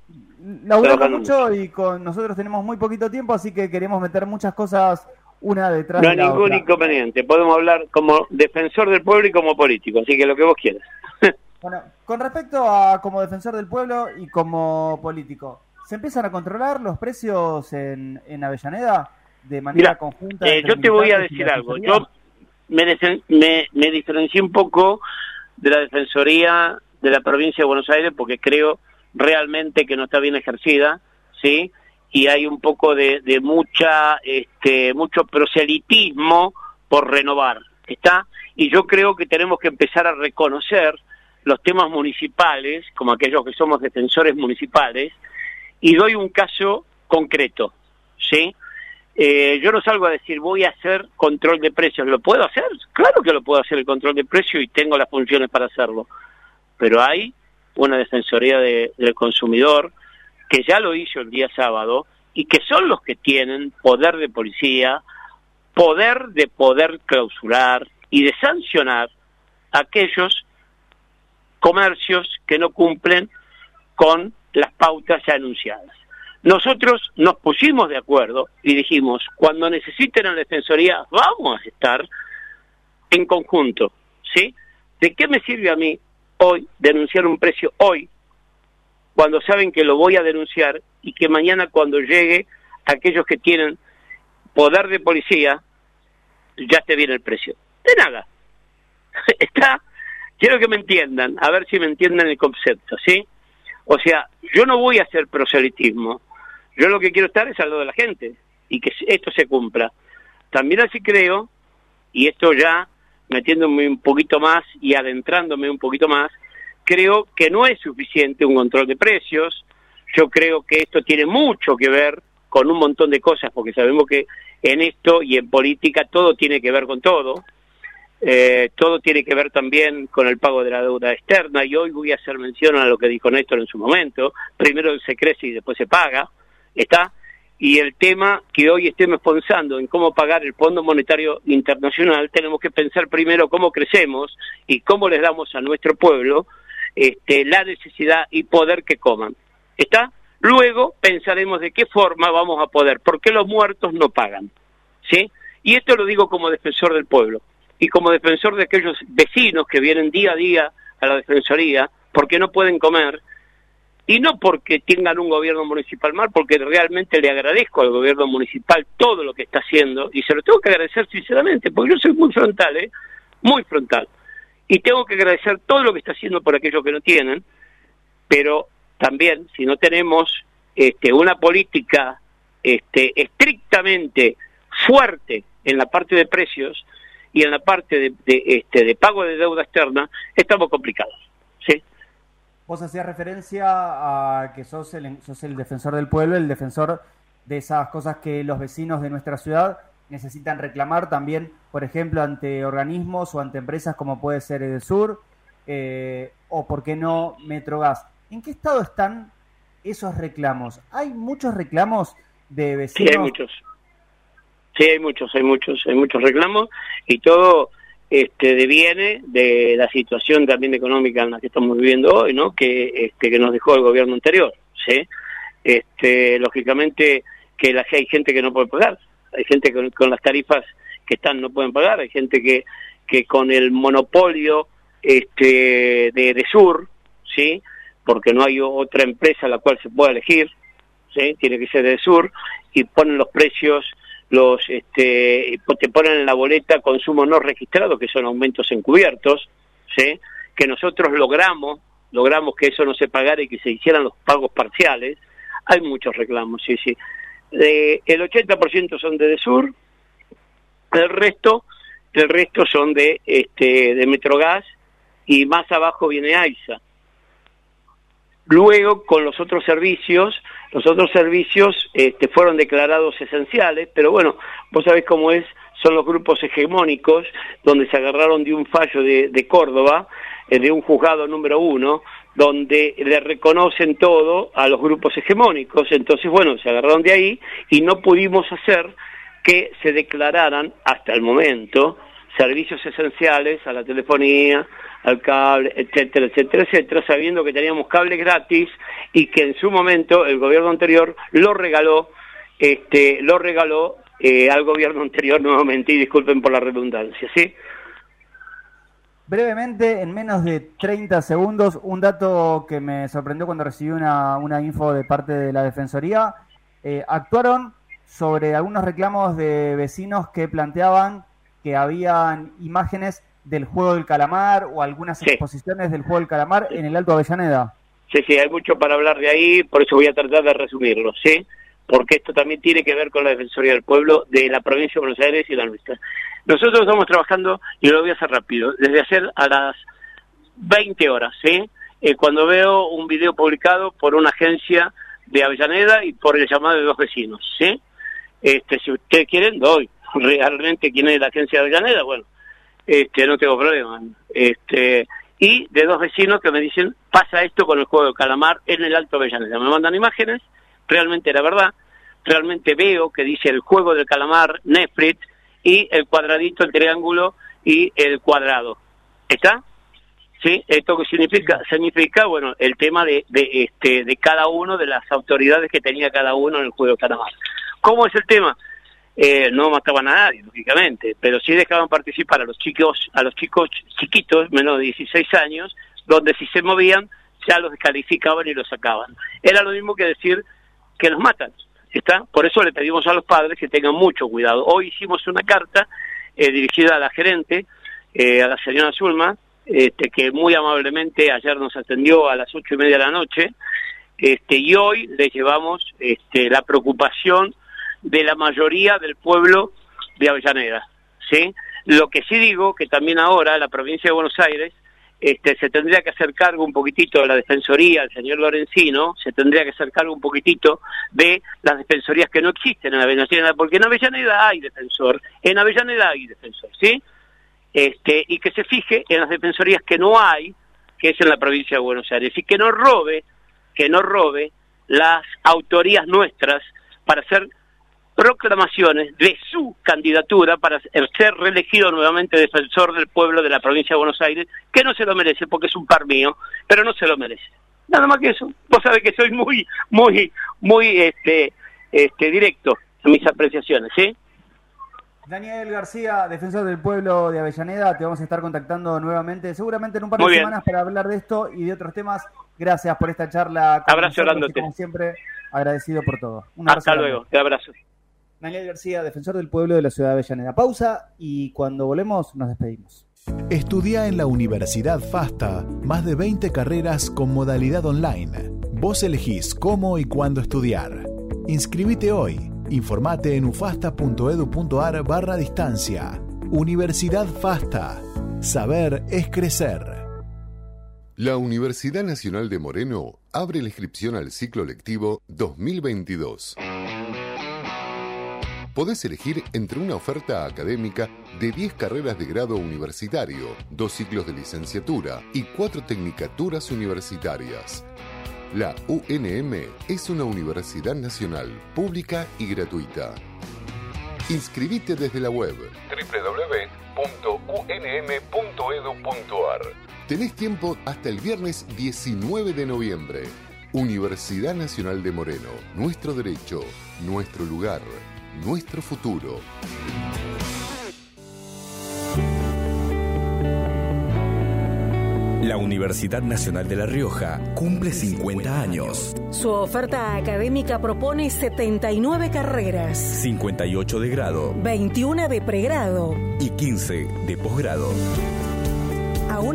Laburando mucho y con nosotros tenemos muy poquito tiempo, así que queremos meter muchas cosas una detrás No de hay la ningún otra. inconveniente. Podemos hablar como defensor del pueblo y como político, así que lo que vos quieras. Bueno, con respecto a como defensor del pueblo y como político, ¿se empiezan a controlar los precios en, en Avellaneda de manera Mira, conjunta? eh, yo te voy a decir algo. Yo me, me, me diferencié un poco de la Defensoría de la provincia de Buenos Aires porque creo realmente que no está bien ejercida, ¿sí? Y hay un poco de, de mucha, este, mucho proselitismo por renovar, ¿está? Y yo creo que tenemos que empezar a reconocer los temas municipales, como aquellos que somos defensores municipales, y doy un caso concreto, ¿sí? Eh, yo no salgo a decir voy a hacer control de precios. ¿Lo puedo hacer? Claro que lo puedo hacer el control de precios y tengo las funciones para hacerlo. Pero hay una defensoría de- del consumidor que ya lo hizo el día sábado y que son los que tienen poder de policía, poder de poder clausurar y de sancionar aquellos comercios que no cumplen con las pautas ya anunciadas. Nosotros nos pusimos de acuerdo y dijimos, cuando necesiten a la Defensoría, vamos a estar en conjunto, ¿sí? ¿De qué me sirve a mí hoy denunciar un precio hoy, cuando saben que lo voy a denunciar y que mañana cuando llegue aquellos que tienen poder de policía, ya esté bien el precio? De nada. Está, quiero que me entiendan, a ver si me entienden el concepto, ¿sí? O sea, yo no voy a hacer proselitismo. Yo lo que quiero estar es al lado de la gente y que esto se cumpla. También así creo, y esto ya metiéndome un poquito más y adentrándome un poquito más, creo que no es suficiente un control de precios. Yo creo que esto tiene mucho que ver con un montón de cosas, porque sabemos que en esto y en política todo tiene que ver con todo. Eh, todo tiene que ver también con el pago de la deuda externa y hoy voy a hacer mención a lo que dijo Néstor en su momento. Primero se crece y después se paga, ¿está? Y el tema que hoy estemos pensando en cómo pagar el Fondo Monetario Internacional, tenemos que pensar primero cómo crecemos y cómo les damos a nuestro pueblo este, la necesidad y poder que coman. ¿Está? Luego pensaremos de qué forma vamos a poder, porque los muertos no pagan. ¿Sí? Y esto lo digo como defensor del pueblo y como defensor de aquellos vecinos que vienen día a día a la defensoría porque no pueden comer y no porque tengan un gobierno municipal mal, porque realmente le agradezco al gobierno municipal todo lo que está haciendo y se lo tengo que agradecer sinceramente, porque yo soy muy frontal, ¿eh? muy frontal. Y tengo que agradecer todo lo que está haciendo por aquellos que no tienen, pero también si no tenemos este, una política este, estrictamente fuerte en la parte de precios y en la parte de, de, este, de pago de deuda externa, estamos complicados. ¿sí? Vos hacías referencia a que sos el, sos el defensor del pueblo, el defensor de esas cosas que los vecinos de nuestra ciudad necesitan reclamar también, por ejemplo, ante organismos o ante empresas como puede ser Edesur eh, o, por qué no, Metrogas. ¿En qué estado están esos reclamos? ¿Hay muchos reclamos de Sí, vecinos? hay muchos. Sí, hay muchos, hay muchos, hay muchos reclamos y todo este deviene de la situación también económica en la que estamos viviendo hoy, ¿no? Que este que nos dejó el gobierno anterior, ¿sí? Este, lógicamente que la, hay gente que no puede pagar, hay gente que con, con las tarifas que están no pueden pagar, hay gente que que con el monopolio este de, de Sur, ¿sí? Porque no hay otra empresa a la cual se pueda elegir, ¿sí? Tiene que ser de Sur y ponen los precios los este te ponen en la boleta consumo no registrado que son aumentos encubiertos que nosotros logramos logramos que eso no se pagara y que se hicieran los pagos parciales. Hay muchos reclamos sí sí. Eh, el 80% son de Desur el resto el resto son de este de Metrogas y más abajo viene AISA Luego, con los otros servicios, los otros servicios este, fueron declarados esenciales, pero bueno, vos sabés cómo es, son los grupos hegemónicos, donde se agarraron de un fallo de, de Córdoba, eh, de un juzgado número uno, donde le reconocen todo a los grupos hegemónicos. Entonces, bueno, se agarraron de ahí y no pudimos hacer que se declararan hasta el momento servicios esenciales a la telefonía, al cable, etcétera, etcétera, etcétera, sabiendo que teníamos cable gratis y que en su momento el gobierno anterior lo regaló, este, lo regaló eh, al gobierno anterior nuevamente y disculpen por la redundancia, ¿sí? Brevemente, en menos de 30 segundos, un dato que me sorprendió cuando recibí una, una info de parte de la Defensoría. Eh, actuaron sobre algunos reclamos de vecinos que planteaban que habían imágenes del juego del calamar o algunas exposiciones del juego del calamar en el Alto Avellaneda. Sí, sí, hay mucho para hablar de ahí, por eso voy a tratar de resumirlo, ¿sí? Porque esto también tiene que ver con la Defensoría del Pueblo de la provincia de Buenos Aires y la nuestra. Nosotros estamos trabajando, y lo voy a hacer rápido, desde ayer a las 20 horas, ¿sí? Eh, cuando veo un video publicado por una agencia de Avellaneda y por el llamado de dos vecinos, ¿sí? Este, si ustedes quieren, doy realmente quién es la agencia de Avellaneda, bueno, este, no tengo problema. Este, y de dos vecinos que me dicen, pasa esto con el juego de calamar en el Alto Avellaneda. Me mandan imágenes, realmente era verdad, realmente veo que dice el juego del calamar, Netflix, y el cuadradito, el triángulo y el cuadrado. ¿Está? ¿Sí? ¿Esto qué significa? Significa, bueno, el tema de, de, este, de cada uno, de las autoridades que tenía cada uno en el juego de calamar. ¿Cómo es el tema? Eh, no mataban a nadie, lógicamente, pero sí dejaban participar a los chicos, a los chicos chiquitos, menos de 16 años, donde si se movían ya los descalificaban y los sacaban. Era lo mismo que decir que los matan, ¿está? Por eso le pedimos a los padres que tengan mucho cuidado. Hoy hicimos una carta eh, dirigida a la gerente, eh, a la señora Zulma, este, que muy amablemente ayer nos atendió a las ocho y media de la noche, este, y hoy le llevamos este, la preocupación de la mayoría del pueblo de Avellaneda, ¿sí? Lo que sí digo que también ahora la provincia de Buenos Aires este, se tendría que hacer cargo un poquitito de la defensoría, el señor Lorenzino, se tendría que hacer cargo un poquitito de las defensorías que no existen en Avellaneda, porque en Avellaneda hay defensor, en Avellaneda hay defensor, ¿sí? Este, y que se fije en las defensorías que no hay, que es en la provincia de Buenos Aires, y que no robe, que no robe las autorías nuestras para hacer proclamaciones de su candidatura para ser reelegido nuevamente defensor del pueblo de la provincia de Buenos Aires, que no se lo merece porque es un par mío, pero no se lo merece. Nada más que eso. Vos sabés que soy muy, muy, muy este, este, directo en mis apreciaciones, ¿sí? Daniel García, defensor del pueblo de Avellaneda, te vamos a estar contactando nuevamente, seguramente en un par de semanas para hablar de esto y de otros temas. Gracias por esta charla. Abrazo nosotros. Como siempre, agradecido por todo. Un abrazo Hasta grande. luego, te abrazo. Daniel García, defensor del pueblo de la ciudad de Avellaneda. Pausa y cuando volvemos nos despedimos. Estudia en la Universidad FASTA más de 20 carreras con modalidad online. Vos elegís cómo y cuándo estudiar. Inscribite hoy. Informate en ufasta.edu.ar barra distancia. Universidad FASTA. Saber es crecer. La Universidad Nacional de Moreno abre la inscripción al ciclo lectivo 2022. Podés elegir entre una oferta académica de 10 carreras de grado universitario, dos ciclos de licenciatura y cuatro tecnicaturas universitarias. La UNM es una universidad nacional, pública y gratuita. Inscribite desde la web www.unm.edu.ar Tenés tiempo hasta el viernes 19 de noviembre. Universidad Nacional de Moreno. Nuestro derecho, nuestro lugar, nuestro futuro. La Universidad Nacional de La Rioja cumple 50 años, Su oferta académica propone 79 carreras, 58 de grado 21 de pregrado. y 15 de posgrado.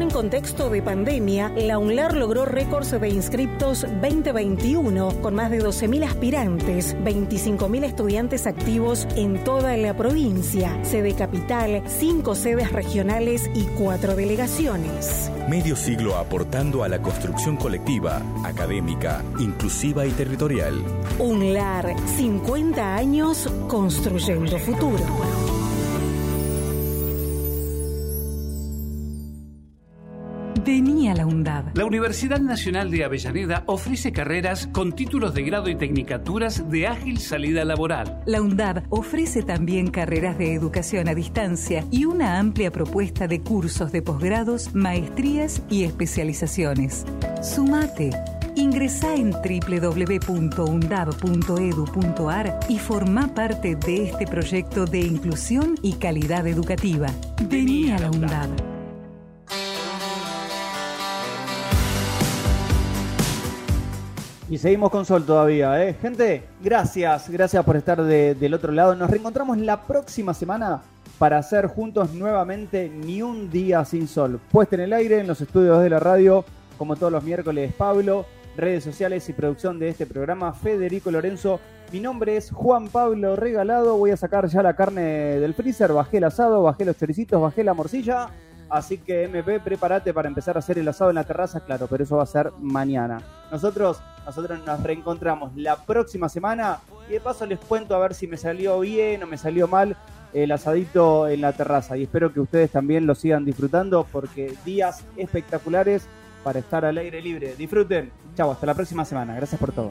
Aún en contexto de pandemia, la UNLAR logró récords de inscriptos 2021 con más de 12.000 aspirantes, 25.000 estudiantes activos en toda la provincia, sede capital, cinco sedes regionales y cuatro delegaciones. Medio siglo aportando a la construcción colectiva, académica, inclusiva y territorial. UNLAR, 50 años construyendo futuro. La Universidad Nacional de Avellaneda ofrece carreras con títulos de grado y tecnicaturas de ágil salida laboral. La UNDAB ofrece también carreras de educación a distancia y una amplia propuesta de cursos de posgrados, maestrías y especializaciones. Sumate. Ingresá en www.undab.edu.ar y forma parte de este proyecto de inclusión y calidad educativa. Vení a la UNDAB. Y seguimos con Sol todavía, ¿eh? Gente, gracias, gracias por estar de- del otro lado. Nos reencontramos la próxima semana para hacer juntos nuevamente Ni un día sin Sol. Puesta en el aire en los estudios de la radio, como todos los miércoles, Pablo, redes sociales y producción de este programa, Federico Lorenzo. Mi nombre es Juan Pablo Regalado. Voy a sacar ya la carne del freezer, bajé el asado, bajé los choricitos, bajé la morcilla. Así que MP, prepárate para empezar a hacer el asado en la terraza, claro, pero eso va a ser mañana. Nosotros, nosotros nos reencontramos la próxima semana y de paso les cuento a ver si me salió bien o me salió mal el asadito en la terraza. Y espero que ustedes también lo sigan disfrutando porque días espectaculares para estar al aire libre. Disfruten. Chau, hasta la próxima semana. Gracias por todo.